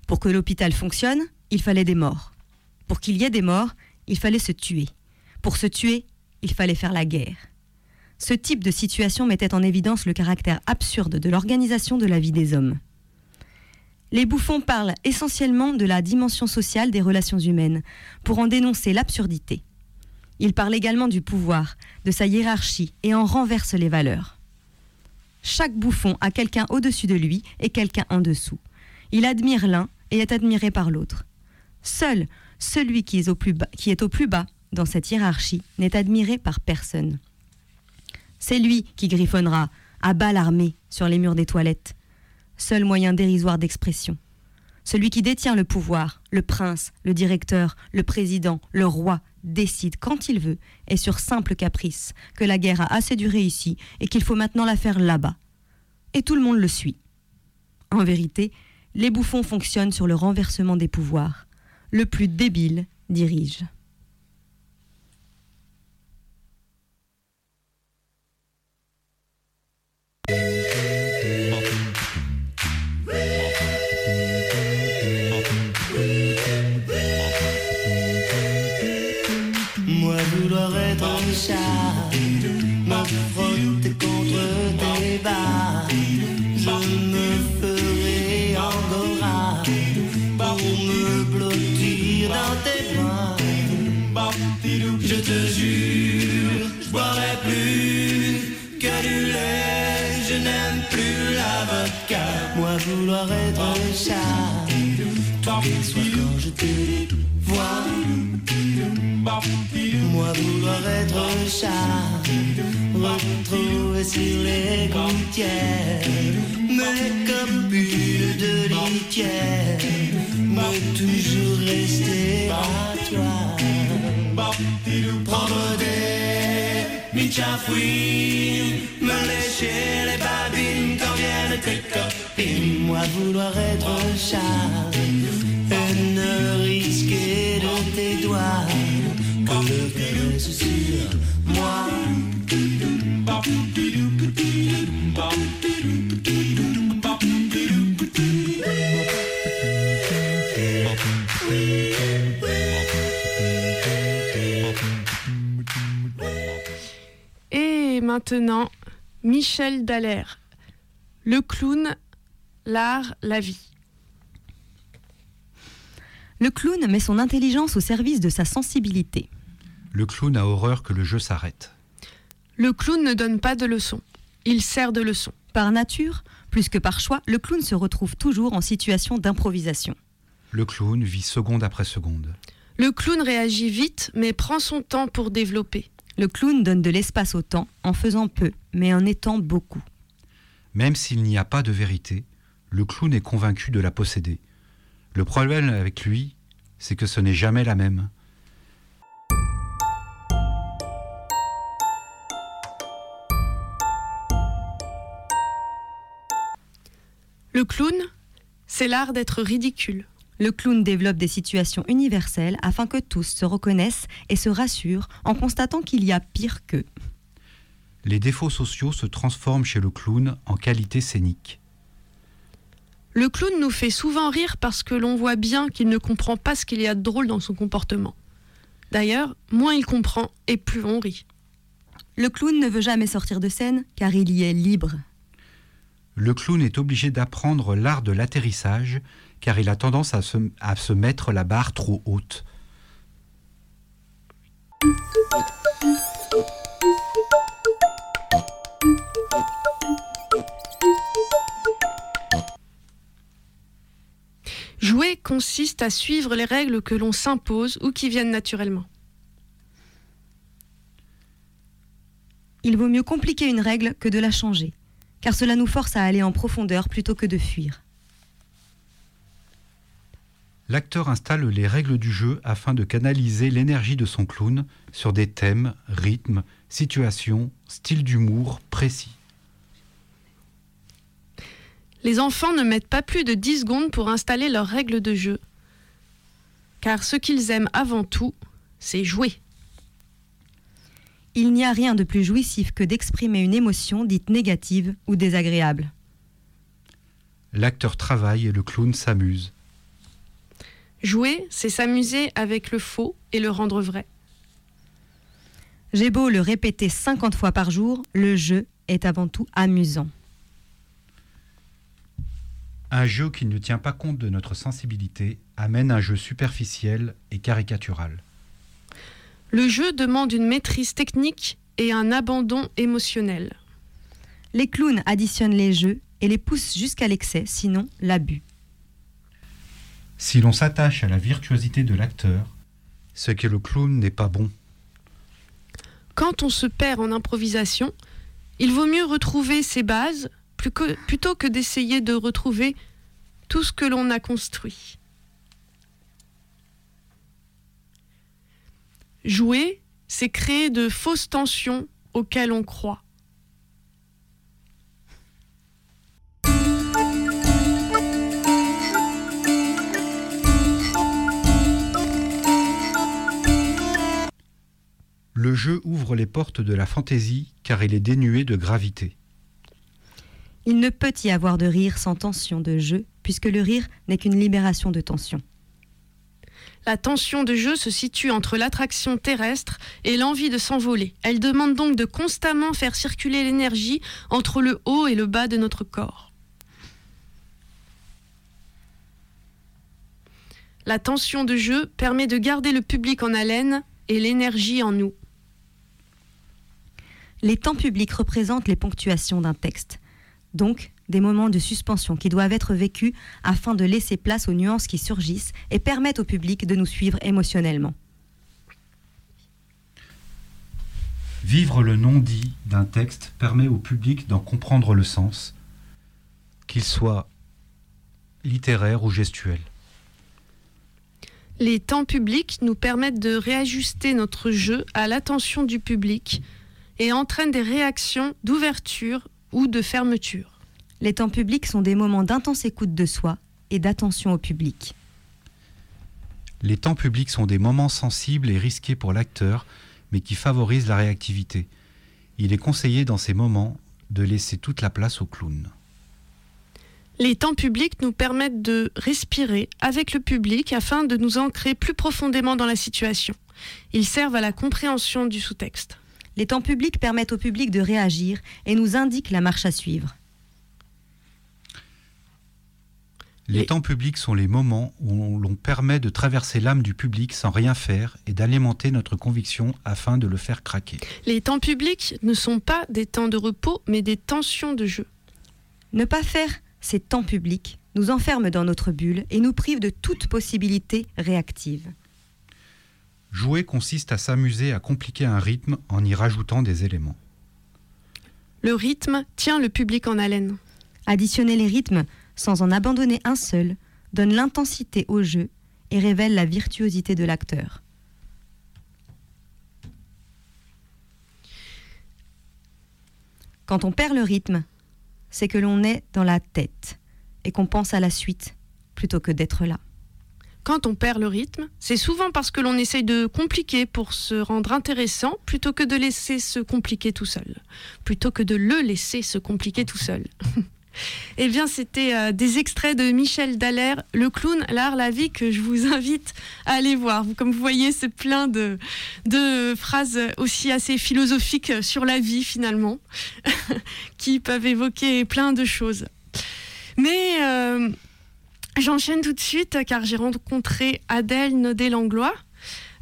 Pour que l'hôpital fonctionne, il fallait des morts. Pour qu'il y ait des morts, il fallait se tuer. Pour se tuer, il fallait faire la guerre. Ce type de situation mettait en évidence le caractère absurde de l'organisation de la vie des hommes. Les bouffons parlent essentiellement de la dimension sociale des relations humaines, pour en dénoncer l'absurdité. Ils parlent également du pouvoir, de sa hiérarchie et en renversent les valeurs. Chaque bouffon a quelqu'un au-dessus de lui et quelqu'un en dessous. Il admire l'un et est admiré par l'autre. Seul celui qui est, au plus bas, qui est au plus bas dans cette hiérarchie n'est admiré par personne. C'est lui qui griffonnera à bas l'armée sur les murs des toilettes. Seul moyen dérisoire d'expression. Celui qui détient le pouvoir, le prince, le directeur, le président, le roi, décide quand il veut, et sur simple caprice, que la guerre a assez duré ici et qu'il faut maintenant la faire là-bas. Et tout le monde le suit. En vérité, les bouffons fonctionnent sur le renversement des pouvoirs. Le plus débile dirige. Vouloir être un chat, tous les soirs quand je te vois. Moi vouloir être un chat, retrouvé sur les gouttières, mais comme bulle de litière, mais toujours rester à toi. Prendre des michafouines, me lécher les Moi vouloir être chat, et ne risquer de tes doigts que le caresse sur moi. Et maintenant, Michel Dallaire. Le clown, l'art, la vie. Le clown met son intelligence au service de sa sensibilité. Le clown a horreur que le jeu s'arrête. Le clown ne donne pas de leçons. Il sert de leçon. Par nature, plus que par choix, le clown se retrouve toujours en situation d'improvisation. Le clown vit seconde après seconde. Le clown réagit vite, mais prend son temps pour développer. Le clown donne de l'espace au temps en faisant peu, mais en étant beaucoup. Même s'il n'y a pas de vérité, le clown est convaincu de la posséder. Le problème avec lui, c'est que ce n'est jamais la même. Le clown, c'est l'art d'être ridicule. Le clown développe des situations universelles afin que tous se reconnaissent et se rassurent en constatant qu'il y a pire qu'eux. Les défauts sociaux se transforment chez le clown en qualité scénique. Le clown nous fait souvent rire parce que l'on voit bien qu'il ne comprend pas ce qu'il y a de drôle dans son comportement. D'ailleurs, moins il comprend et plus on rit. Le clown ne veut jamais sortir de scène car il y est libre. Le clown est obligé d'apprendre l'art de l'atterrissage car il a tendance à se, à se mettre la barre trop haute. Jouer consiste à suivre les règles que l'on s'impose ou qui viennent naturellement. Il vaut mieux compliquer une règle que de la changer, car cela nous force à aller en profondeur plutôt que de fuir. L'acteur installe les règles du jeu afin de canaliser l'énergie de son clown sur des thèmes, rythmes, situations, styles d'humour précis. Les enfants ne mettent pas plus de 10 secondes pour installer leurs règles de jeu. Car ce qu'ils aiment avant tout, c'est jouer. Il n'y a rien de plus jouissif que d'exprimer une émotion dite négative ou désagréable. L'acteur travaille et le clown s'amuse. Jouer, c'est s'amuser avec le faux et le rendre vrai. J'ai beau le répéter 50 fois par jour, le jeu est avant tout amusant. Un jeu qui ne tient pas compte de notre sensibilité amène un jeu superficiel et caricatural. Le jeu demande une maîtrise technique et un abandon émotionnel. Les clowns additionnent les jeux et les poussent jusqu'à l'excès, sinon l'abus. Si l'on s'attache à la virtuosité de l'acteur, ce que le clown n'est pas bon. Quand on se perd en improvisation, il vaut mieux retrouver ses bases plutôt que d'essayer de retrouver tout ce que l'on a construit. Jouer, c'est créer de fausses tensions auxquelles on croit. Le jeu ouvre les portes de la fantaisie car il est dénué de gravité. Il ne peut y avoir de rire sans tension de jeu, puisque le rire n'est qu'une libération de tension. La tension de jeu se situe entre l'attraction terrestre et l'envie de s'envoler. Elle demande donc de constamment faire circuler l'énergie entre le haut et le bas de notre corps. La tension de jeu permet de garder le public en haleine et l'énergie en nous. Les temps publics représentent les ponctuations d'un texte, donc des moments de suspension qui doivent être vécus afin de laisser place aux nuances qui surgissent et permettent au public de nous suivre émotionnellement. Vivre le non-dit d'un texte permet au public d'en comprendre le sens, qu'il soit littéraire ou gestuel. Les temps publics nous permettent de réajuster notre jeu à l'attention du public et entraînent des réactions d'ouverture ou de fermeture. Les temps publics sont des moments d'intense écoute de soi et d'attention au public. Les temps publics sont des moments sensibles et risqués pour l'acteur, mais qui favorisent la réactivité. Il est conseillé dans ces moments de laisser toute la place au clown. Les temps publics nous permettent de respirer avec le public afin de nous ancrer plus profondément dans la situation. Ils servent à la compréhension du sous-texte. Les temps publics permettent au public de réagir et nous indiquent la marche à suivre. Les temps publics sont les moments où l'on permet de traverser l'âme du public sans rien faire et d'alimenter notre conviction afin de le faire craquer. Les temps publics ne sont pas des temps de repos, mais des tensions de jeu. Ne pas faire ces temps publics nous enferme dans notre bulle et nous prive de toute possibilité réactive. Jouer consiste à s'amuser à compliquer un rythme en y rajoutant des éléments. Le rythme tient le public en haleine. Additionner les rythmes sans en abandonner un seul donne l'intensité au jeu et révèle la virtuosité de l'acteur. Quand on perd le rythme, c'est que l'on est dans la tête et qu'on pense à la suite plutôt que d'être là. Quand on perd le rythme, c'est souvent parce que l'on essaye de compliquer pour se rendre intéressant plutôt que de laisser se compliquer tout seul. Plutôt que de le laisser se compliquer tout seul. Eh bien, c'était euh, des extraits de Michel Dallaire, Le clown, l'art, la vie, que je vous invite à aller voir. Comme vous voyez, c'est plein de, phrases aussi assez philosophiques sur la vie, finalement, qui peuvent évoquer plein de choses. Mais euh, j'enchaîne tout de suite, car j'ai rencontré Adèle Naudet-Langlois.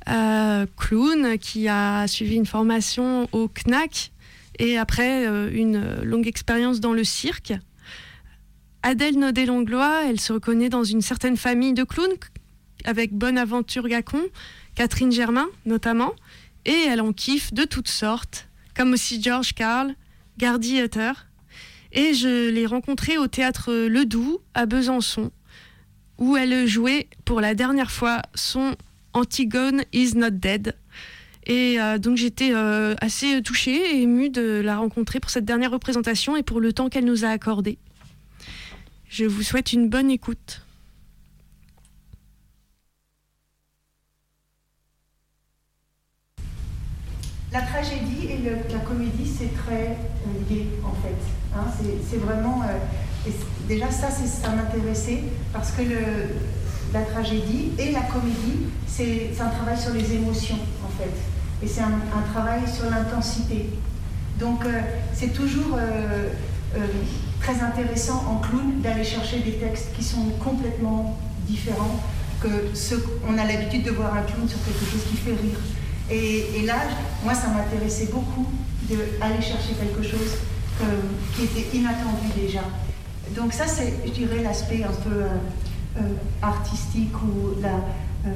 euh, clown qui a suivi une formation au CNAC et après euh, une longue expérience dans le cirque. Adèle Naudet-Langlois, elle se reconnaît dans une certaine famille de clowns avec Bonaventure Gacon, Catherine Germain notamment, et elle en kiffe de toutes sortes, comme aussi George Carl, Gardy Hutter. Et je l'ai rencontrée au théâtre Le Doubs à Besançon, où elle jouait pour la dernière fois son Antigone is not dead. Et euh, donc j'étais euh, assez touchée et émue de la rencontrer pour cette dernière représentation et pour le temps qu'elle nous a accordé. Je vous souhaite une bonne écoute. La tragédie et la comédie, c'est très euh, lié en fait. Hein, c'est- vraiment. euh, déjà, ça, ça m'intéressait parce que la tragédie et la comédie, c'est un travail sur les émotions en fait. Et c'est un, travail sur l'intensité. Donc, euh, c'est toujours euh, euh, très intéressant en clown d'aller chercher des textes qui sont complètement différents que ceux qu'on a l'habitude de voir un clown sur quelque chose qui fait rire. Et, là, moi, ça m'intéressait beaucoup d'aller chercher quelque chose qui était inattendu déjà. Donc ça, c'est, je dirais, l'aspect un peu euh, euh, artistique ou euh,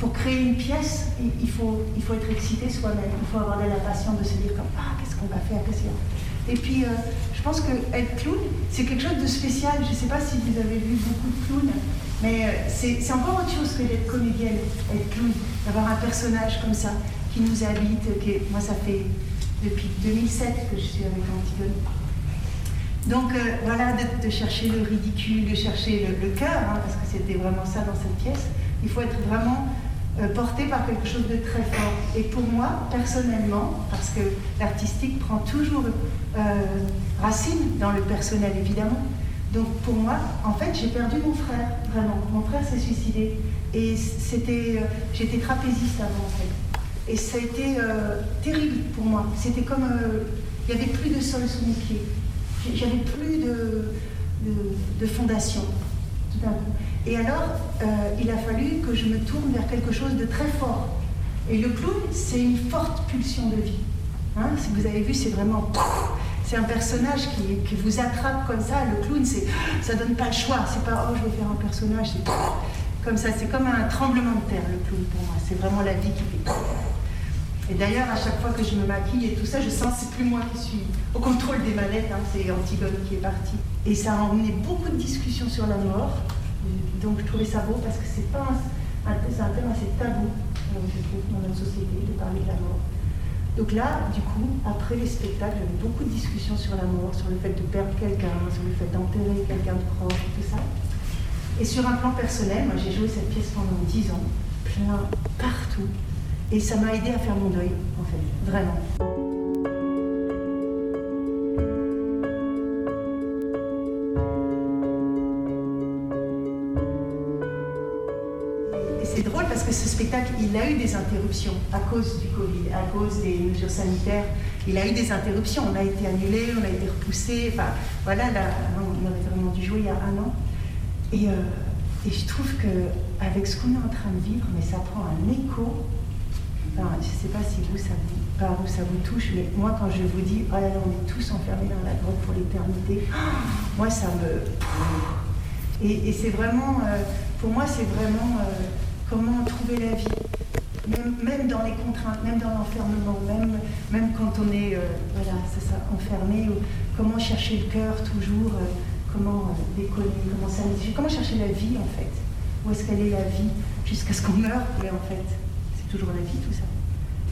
pour créer une pièce, il, faut, il faut être excité soi-même. Il faut avoir de la patience de se dire comme ah qu'est-ce qu'on va faire, qu'est-ce qu'il y a Et puis, je pense que être clown, c'est quelque chose de spécial. Je ne sais pas si vous avez vu beaucoup de clowns, mais c'est c'est encore autre chose que d'être comédienne, être clown, d'avoir un personnage comme ça qui nous habite. Moi, ça fait depuis 2007 que je suis avec Antigone. Donc euh, voilà, de, chercher le ridicule, de chercher le, cœur, hein, parce que c'était vraiment ça dans cette pièce. Il faut être vraiment euh, porté par quelque chose de très fort. Et pour moi, personnellement, parce que l'artistique prend toujours euh, racine dans le personnel, évidemment. Donc pour moi, en fait, j'ai perdu mon frère, vraiment. Mon frère s'est suicidé. Et c'était, j'étais trapéziste avant, en fait. Et ça a été terrible pour moi. C'était comme, il n'y avait plus de sol sous mes pieds. J'avais plus de, de, fondation, tout d'un coup. Et alors, euh, il a fallu que je me tourne vers quelque chose de très fort. Et le clown, c'est une forte pulsion de vie. Hein, si vous avez vu, c'est vraiment. C'est un personnage qui, qui vous attrape comme ça. Le clown, c'est, ça donne pas le choix. C'est pas, oh, je vais faire un personnage. C'est comme ça. C'est comme un tremblement de terre, le clown, pour moi. C'est vraiment la vie qui fait. Et d'ailleurs, à chaque fois que je me maquille et tout ça, je sens que c'est plus moi qui suis au contrôle des manettes, hein, c'est Antigone qui est partie. Et ça a emmené beaucoup de discussions sur la mort. Donc je trouvais ça beau parce que c'est pas un, un- thème assez tabou, dans notre société, de parler de la mort. Donc là, du coup, après les spectacles, j'avais beaucoup de discussions sur la mort, sur le fait de perdre quelqu'un, sur le fait d'enterrer quelqu'un de proche, tout ça. Et sur un plan personnel, moi j'ai joué cette pièce pendant 10 ans, plein partout. Et ça m'a aidé à faire mon deuil, en fait, vraiment. Et c'est drôle parce que ce spectacle, il a eu des interruptions à cause du Covid, à cause des mesures sanitaires. Il a eu des interruptions. On a été annulé, on a été repoussé. Enfin, voilà, là, on aurait vraiment dû jouer il y a un an. Et, euh, et je trouve que avec ce qu'on est en train de vivre, mais ça prend un écho. Je ne sais pas si vous ça, vous, par ça vous touche, mais moi, quand je vous dis, oh on est tous enfermés dans la grotte pour l'éternité, moi, ça me. Et, c'est vraiment, euh, pour moi, c'est vraiment euh, comment trouver la vie. Même, dans les contraintes, même dans l'enfermement, même, quand on est euh, enfermé, comment chercher le cœur toujours, comment décoller, comment s'amuser, comment chercher la vie en fait. Où est-ce qu'elle est la vie Jusqu'à ce qu'on meure, mais en fait, la vie tout ça.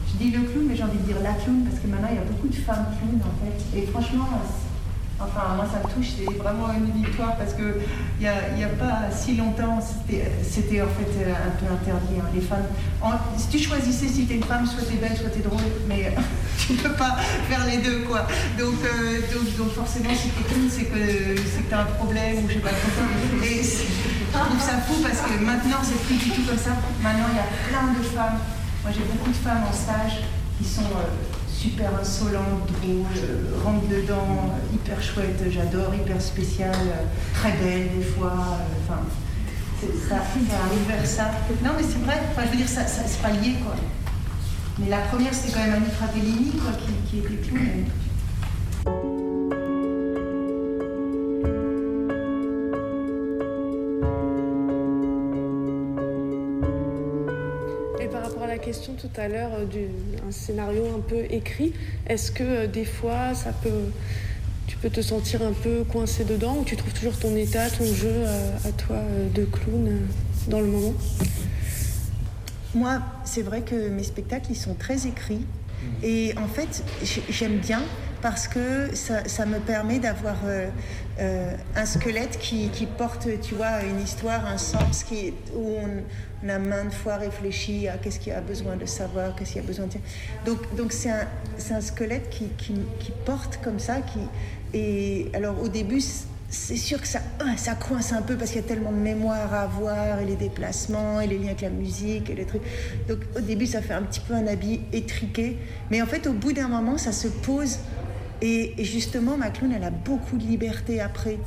Je dis le clown, mais j'ai envie de dire la clown, parce que maintenant il y a beaucoup de femmes clowns en fait. Et franchement, enfin moi ça me touche, c'est vraiment une victoire parce que il n'y a, a pas si longtemps, c'était en fait euh, un peu interdit. hein. Les femmes, si tu choisissais si t'es une femme, soit t'es belle, soit t'es drôle, mais tu peux pas faire les deux quoi. Donc, euh, donc, donc forcément si t'es clown, c'est que c'est que t'as un problème ou je sais pas trop. Et je trouve ça fou parce que maintenant c'est plus du tout comme ça. Maintenant il y a plein de femmes. Moi j'ai beaucoup de femmes en stage qui sont euh, super insolentes, drôles, euh, rentrent dedans, euh, hyper chouettes, j'adore, hyper spéciales, euh, très belles des fois. Enfin, c'est- ça, ça arrive vers ça. Non, mais c'est vrai, enfin, je veux dire, ça, ça c'est pas lié, quoi. Mais la première, c'était quand même Annie Fratellini, quoi, qui, qui était clown. Tout à l'heure euh, d'un scénario un peu écrit, est-ce que euh, des fois ça peut, tu peux te sentir un peu coincé dedans ou tu trouves toujours ton état, ton jeu euh, à toi de clown dans le moment? Moi, c'est vrai que mes spectacles, ils sont très écrits. Et en fait, j'ai- j'aime bien parce que ça, me permet d'avoir euh, euh, un squelette qui, porte, tu vois, une histoire, un sens, qui, où on, on a maintes fois réfléchi à qu'est-ce qu'il y a besoin de savoir, qu'est-ce qu'il y a besoin de... Donc, donc c'est un, un squelette qui, qui, porte comme ça. Qui, et alors au début, c'est sûr que ça, ça coince un peu parce qu'il y a tellement de mémoire à avoir et les déplacements et les liens avec la musique et les trucs. Donc au début, ça fait un petit peu un habit étriqué. Mais en fait, au bout d'un moment, ça se pose. Et, et justement, ma clown, elle a beaucoup de liberté après.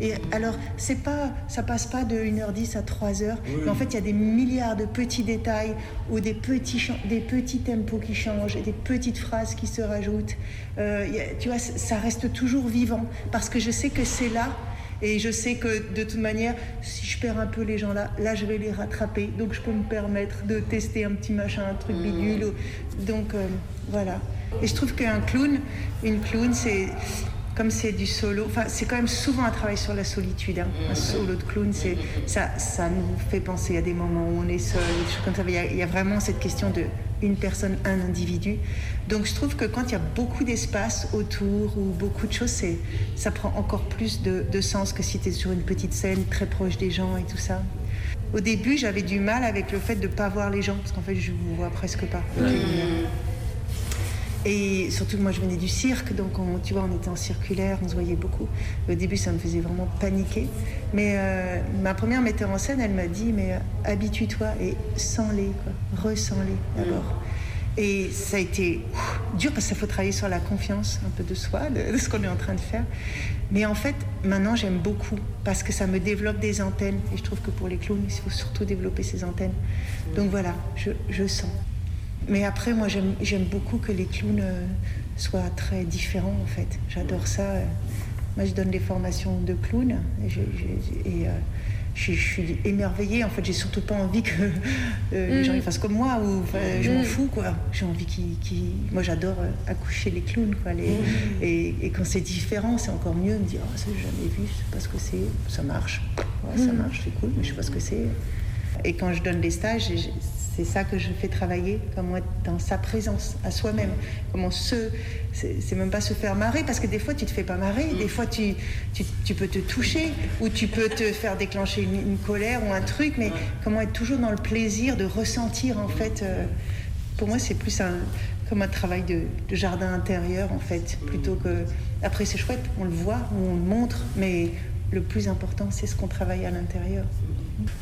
Et alors, c'est pas, ça passe pas de 1h10 à 3h. Mais en fait, il y a des milliards de petits détails ou des petits, des petits tempos qui changent et des petites phrases qui se rajoutent. Euh, a- tu vois, ça reste toujours vivant parce que je sais que c'est là. Et je sais que de toute manière, si je perds un peu les gens là, là je vais les rattraper. Donc je peux me permettre de tester un petit machin, un truc bidule. ou- Donc euh, voilà. Et je trouve qu'un clown, une clown, c'est comme c'est du solo. Enfin, c'est quand même souvent un travail sur la solitude. hein. Un solo de clown, c'est ça, ça nous fait penser à des moments où on est seul, des choses comme ça. Il y, a, vraiment cette question de une personne, un individu. Donc je trouve que quand il y a beaucoup d'espace autour ou beaucoup de choses, ça prend encore plus de sens que si tu es sur une petite scène très proche des gens et tout ça. Au début, j'avais du mal avec le fait de ne pas voir les gens, parce qu'en fait, je ne vous vois presque pas. Et surtout moi, je venais du cirque, donc on, tu vois, on était en circulaire, on se voyait beaucoup. Au début, ça me faisait vraiment paniquer. Mais euh, ma première metteur en scène, elle m'a dit, mais euh, habitue-toi et sens-les, quoi. Ressens-les d'abord. Et ça a été ouf, dur parce qu'il faut travailler sur la confiance un peu de soi, de, de ce qu'on est en train de faire. Mais en fait, maintenant, j'aime beaucoup parce que ça me développe des antennes. Et je trouve que pour les clowns, il faut surtout développer ces antennes. Donc voilà, je, je sens. Mais après, moi, j'aime beaucoup que les clowns euh, soient très différents, en fait. J'adore ça. euh. Moi, je donne des formations de clowns et, je, je- et, euh, je, je suis émerveillée. En fait, j'ai surtout pas envie que euh, les Mm. gens fassent comme moi ou je m'en Mm. fous, quoi. J'ai envie qu'ils... qu'ils- Moi, j'adore accoucher les clowns, quoi. Les- et, et quand c'est différent, c'est encore mieux. Me dire, oh, ça, j'ai jamais vu, je sais pas ce que c'est. Ça marche. Ouais, ça Mm. marche, c'est cool, mais je sais pas ce que c'est. Et quand je donne des stages, c'est ça que je fais travailler, comment être dans sa présence, à soi-même. Comment se. C'est même pas se faire marrer, parce que des fois, tu te fais pas marrer, des fois, tu, tu, peux te toucher, ou tu peux te faire déclencher une, une colère ou un truc, mais comment être toujours dans le plaisir de ressentir, en fait. euh, pour moi, c'est plus un, comme un travail de, de jardin intérieur, en fait, plutôt que. Après, c'est chouette, on le voit, on le montre, mais le plus important, c'est ce qu'on travaille à l'intérieur.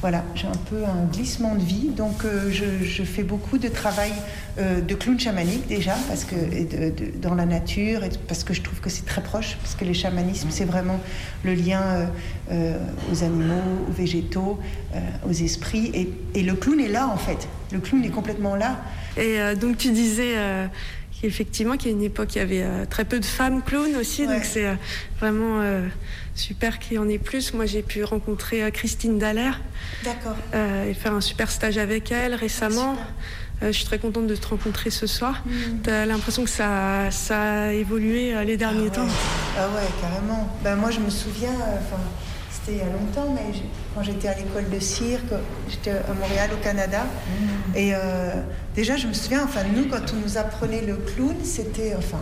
Voilà, j'ai un peu un glissement de vie, donc euh, je, je fais beaucoup de travail euh, de clown chamanique déjà, parce que et de- de- dans la nature, et parce que je trouve que c'est très proche, parce que les chamanismes, c'est vraiment le lien euh, aux animaux, aux végétaux, aux esprits, et, et le clown est là en fait. Le clown est complètement là. Et donc tu disais qu'effectivement qu'à une époque il y avait très peu de femmes clowns aussi, donc c'est vraiment super qu'il y en ait plus. Moi j'ai pu rencontrer euh, Christine Dallaire D'accord. euh, et faire un super stage avec elle récemment. Euh, je suis très contente de te rencontrer ce soir. Tu as l'impression que ça, ça a évolué les derniers temps. Ah ouais, carrément. Ben, moi, je me souviens, euh, c'était il y a longtemps, mais quand j'étais à l'école de cirque, j'étais à Montréal, au Canada. Et euh, déjà, je me souviens, enfin, nous, quand on nous apprenait le clown, c'était, enfin,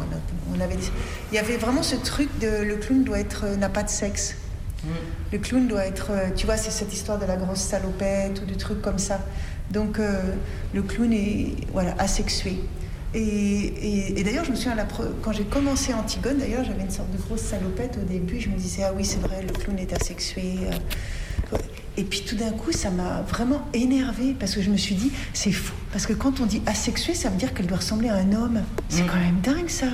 on avait, il y avait vraiment ce truc de le clown doit être, euh, n'a pas de sexe. Le clown doit être, euh, tu vois, c'est cette histoire de la grosse salopette ou de trucs comme ça. Donc euh, le clown est voilà, asexué. Et, et- et d'ailleurs, je me souviens, la pre- quand j'ai commencé Antigone, d'ailleurs, j'avais une sorte de grosse salopette au début. Je me disais, ah oui, c'est vrai, le clown est asexué. euh. Et puis tout d'un coup, ça m'a vraiment énervée parce que je me suis dit, c'est fou. Parce que quand on dit asexué, ça veut dire qu'elle doit ressembler à un homme. C'est quand même dingue ça.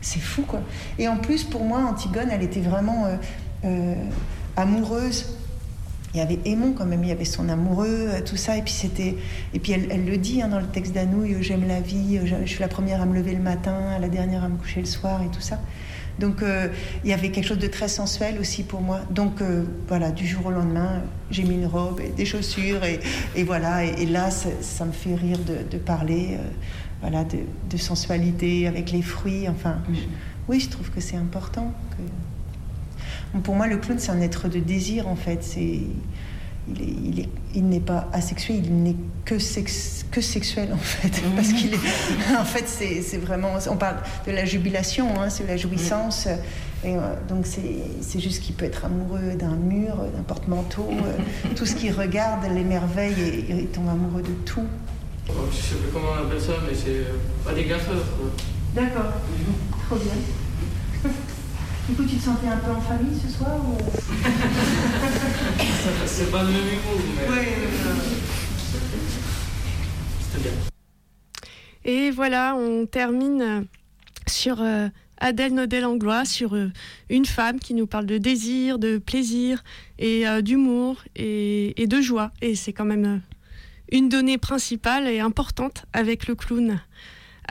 C'est fou quoi. Et en plus, pour moi, Antigone, elle était vraiment euh, euh, amoureuse il y avait Aimon quand même, il y avait son amoureux, euh, tout ça, et puis c'était, et puis elle, elle le dit hein, dans le texte d'Anouilh, euh, j'aime la vie, euh, je, je suis la première à me lever le matin, la dernière à me coucher le soir et tout ça. Donc euh, il y avait quelque chose de très sensuel aussi pour moi. Donc euh, voilà, du jour au lendemain, j'ai mis une robe et des chaussures et, et voilà, et, et là ça, me fait rire de, de parler, euh, voilà, de, de sensualité avec les fruits. Enfin, je- oui, je trouve que c'est important. que- Pour moi, le clown, c'est un être de désir, en fait. C'est, il, est- il est- il n'est pas asexué, il n'est que, sex- que sexuel, en fait. Parce qu'il est, en fait, c'est, c'est vraiment, on parle de la jubilation, hein, c'est la jouissance. Et, euh, donc, c'est, c'est juste qu'il peut être amoureux d'un mur, d'un porte-manteau, euh, tout ce qu'il regarde l'émerveille et il tombe amoureux de tout. Oh, Je sais plus comment on appelle ça, mais c'est pas des gaffeurs. quoi. D'accord, trop bien. Du coup, tu te sentais un peu en famille ce soir ou... c'est pas le même humour, mais. Ouais, C'était bien. Et voilà, on termine sur euh, Adèle Nodel-Anglois, sur euh, une femme qui nous parle de désir, de plaisir et euh, d'humour et, et de joie. Et c'est quand même euh, une donnée principale et importante avec le clown.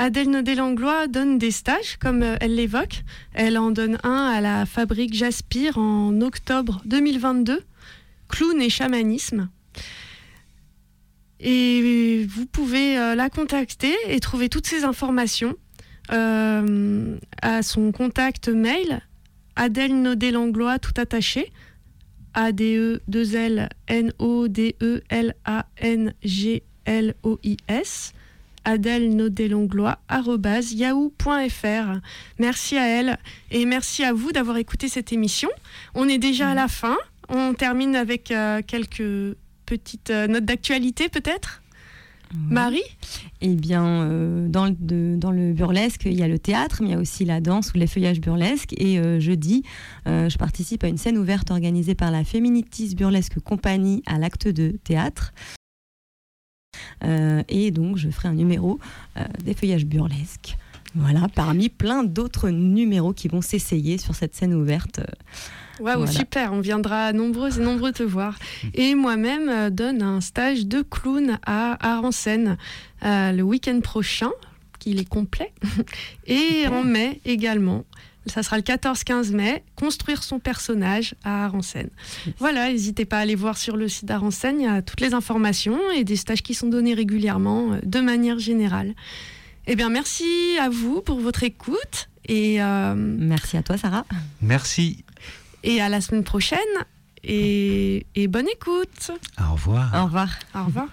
Adèle Naudet-Langlois donne des stages, comme euh, elle l'évoque. Elle en donne un à la fabrique Jaspire en octobre 2022, clown et chamanisme. Et vous pouvez euh, la contacter et trouver toutes ces informations euh, à son contact mail Adèle Naudet-Langlois, tout attaché, A-D-E-2-L-N-O-D-E-L-A-N-G-L-O-I-S, Adèle adelnaudelonglois.yahoo.fr. Merci à elle et merci à vous d'avoir écouté cette émission. On est déjà à la mm. fin. On termine avec euh, quelques petites euh, notes d'actualité peut-être? Marie? Eh bien, euh, dans, le, burlesque, il y a le théâtre, mais il y a aussi la danse ou les feuillages burlesques. Et jeudi, je participe à une scène ouverte organisée par la Féminitis Burlesque Compagnie à l'acte de théâtre. Euh, et donc, je ferai un numéro euh, des feuillages burlesques. Voilà, parmi plein d'autres numéros qui vont s'essayer sur cette scène ouverte. euh, Waouh, Voilà. super, on viendra nombreux et nombreux te voir. Et moi-même donne un stage de clown à Aransen euh, le week-end prochain, qu'il est complet. Et en mai également. Ça sera le 14-15 mai, construire son personnage à Aransen. Voilà, n'hésitez pas à aller voir sur le site d'Aransen, il y a toutes les informations et des stages qui sont donnés régulièrement euh, de manière générale. Eh bien, merci à vous pour votre écoute et euh, merci à toi, Sarah. Merci. Et à la semaine prochaine. Et, et bonne écoute. Au revoir. Au revoir. Au revoir.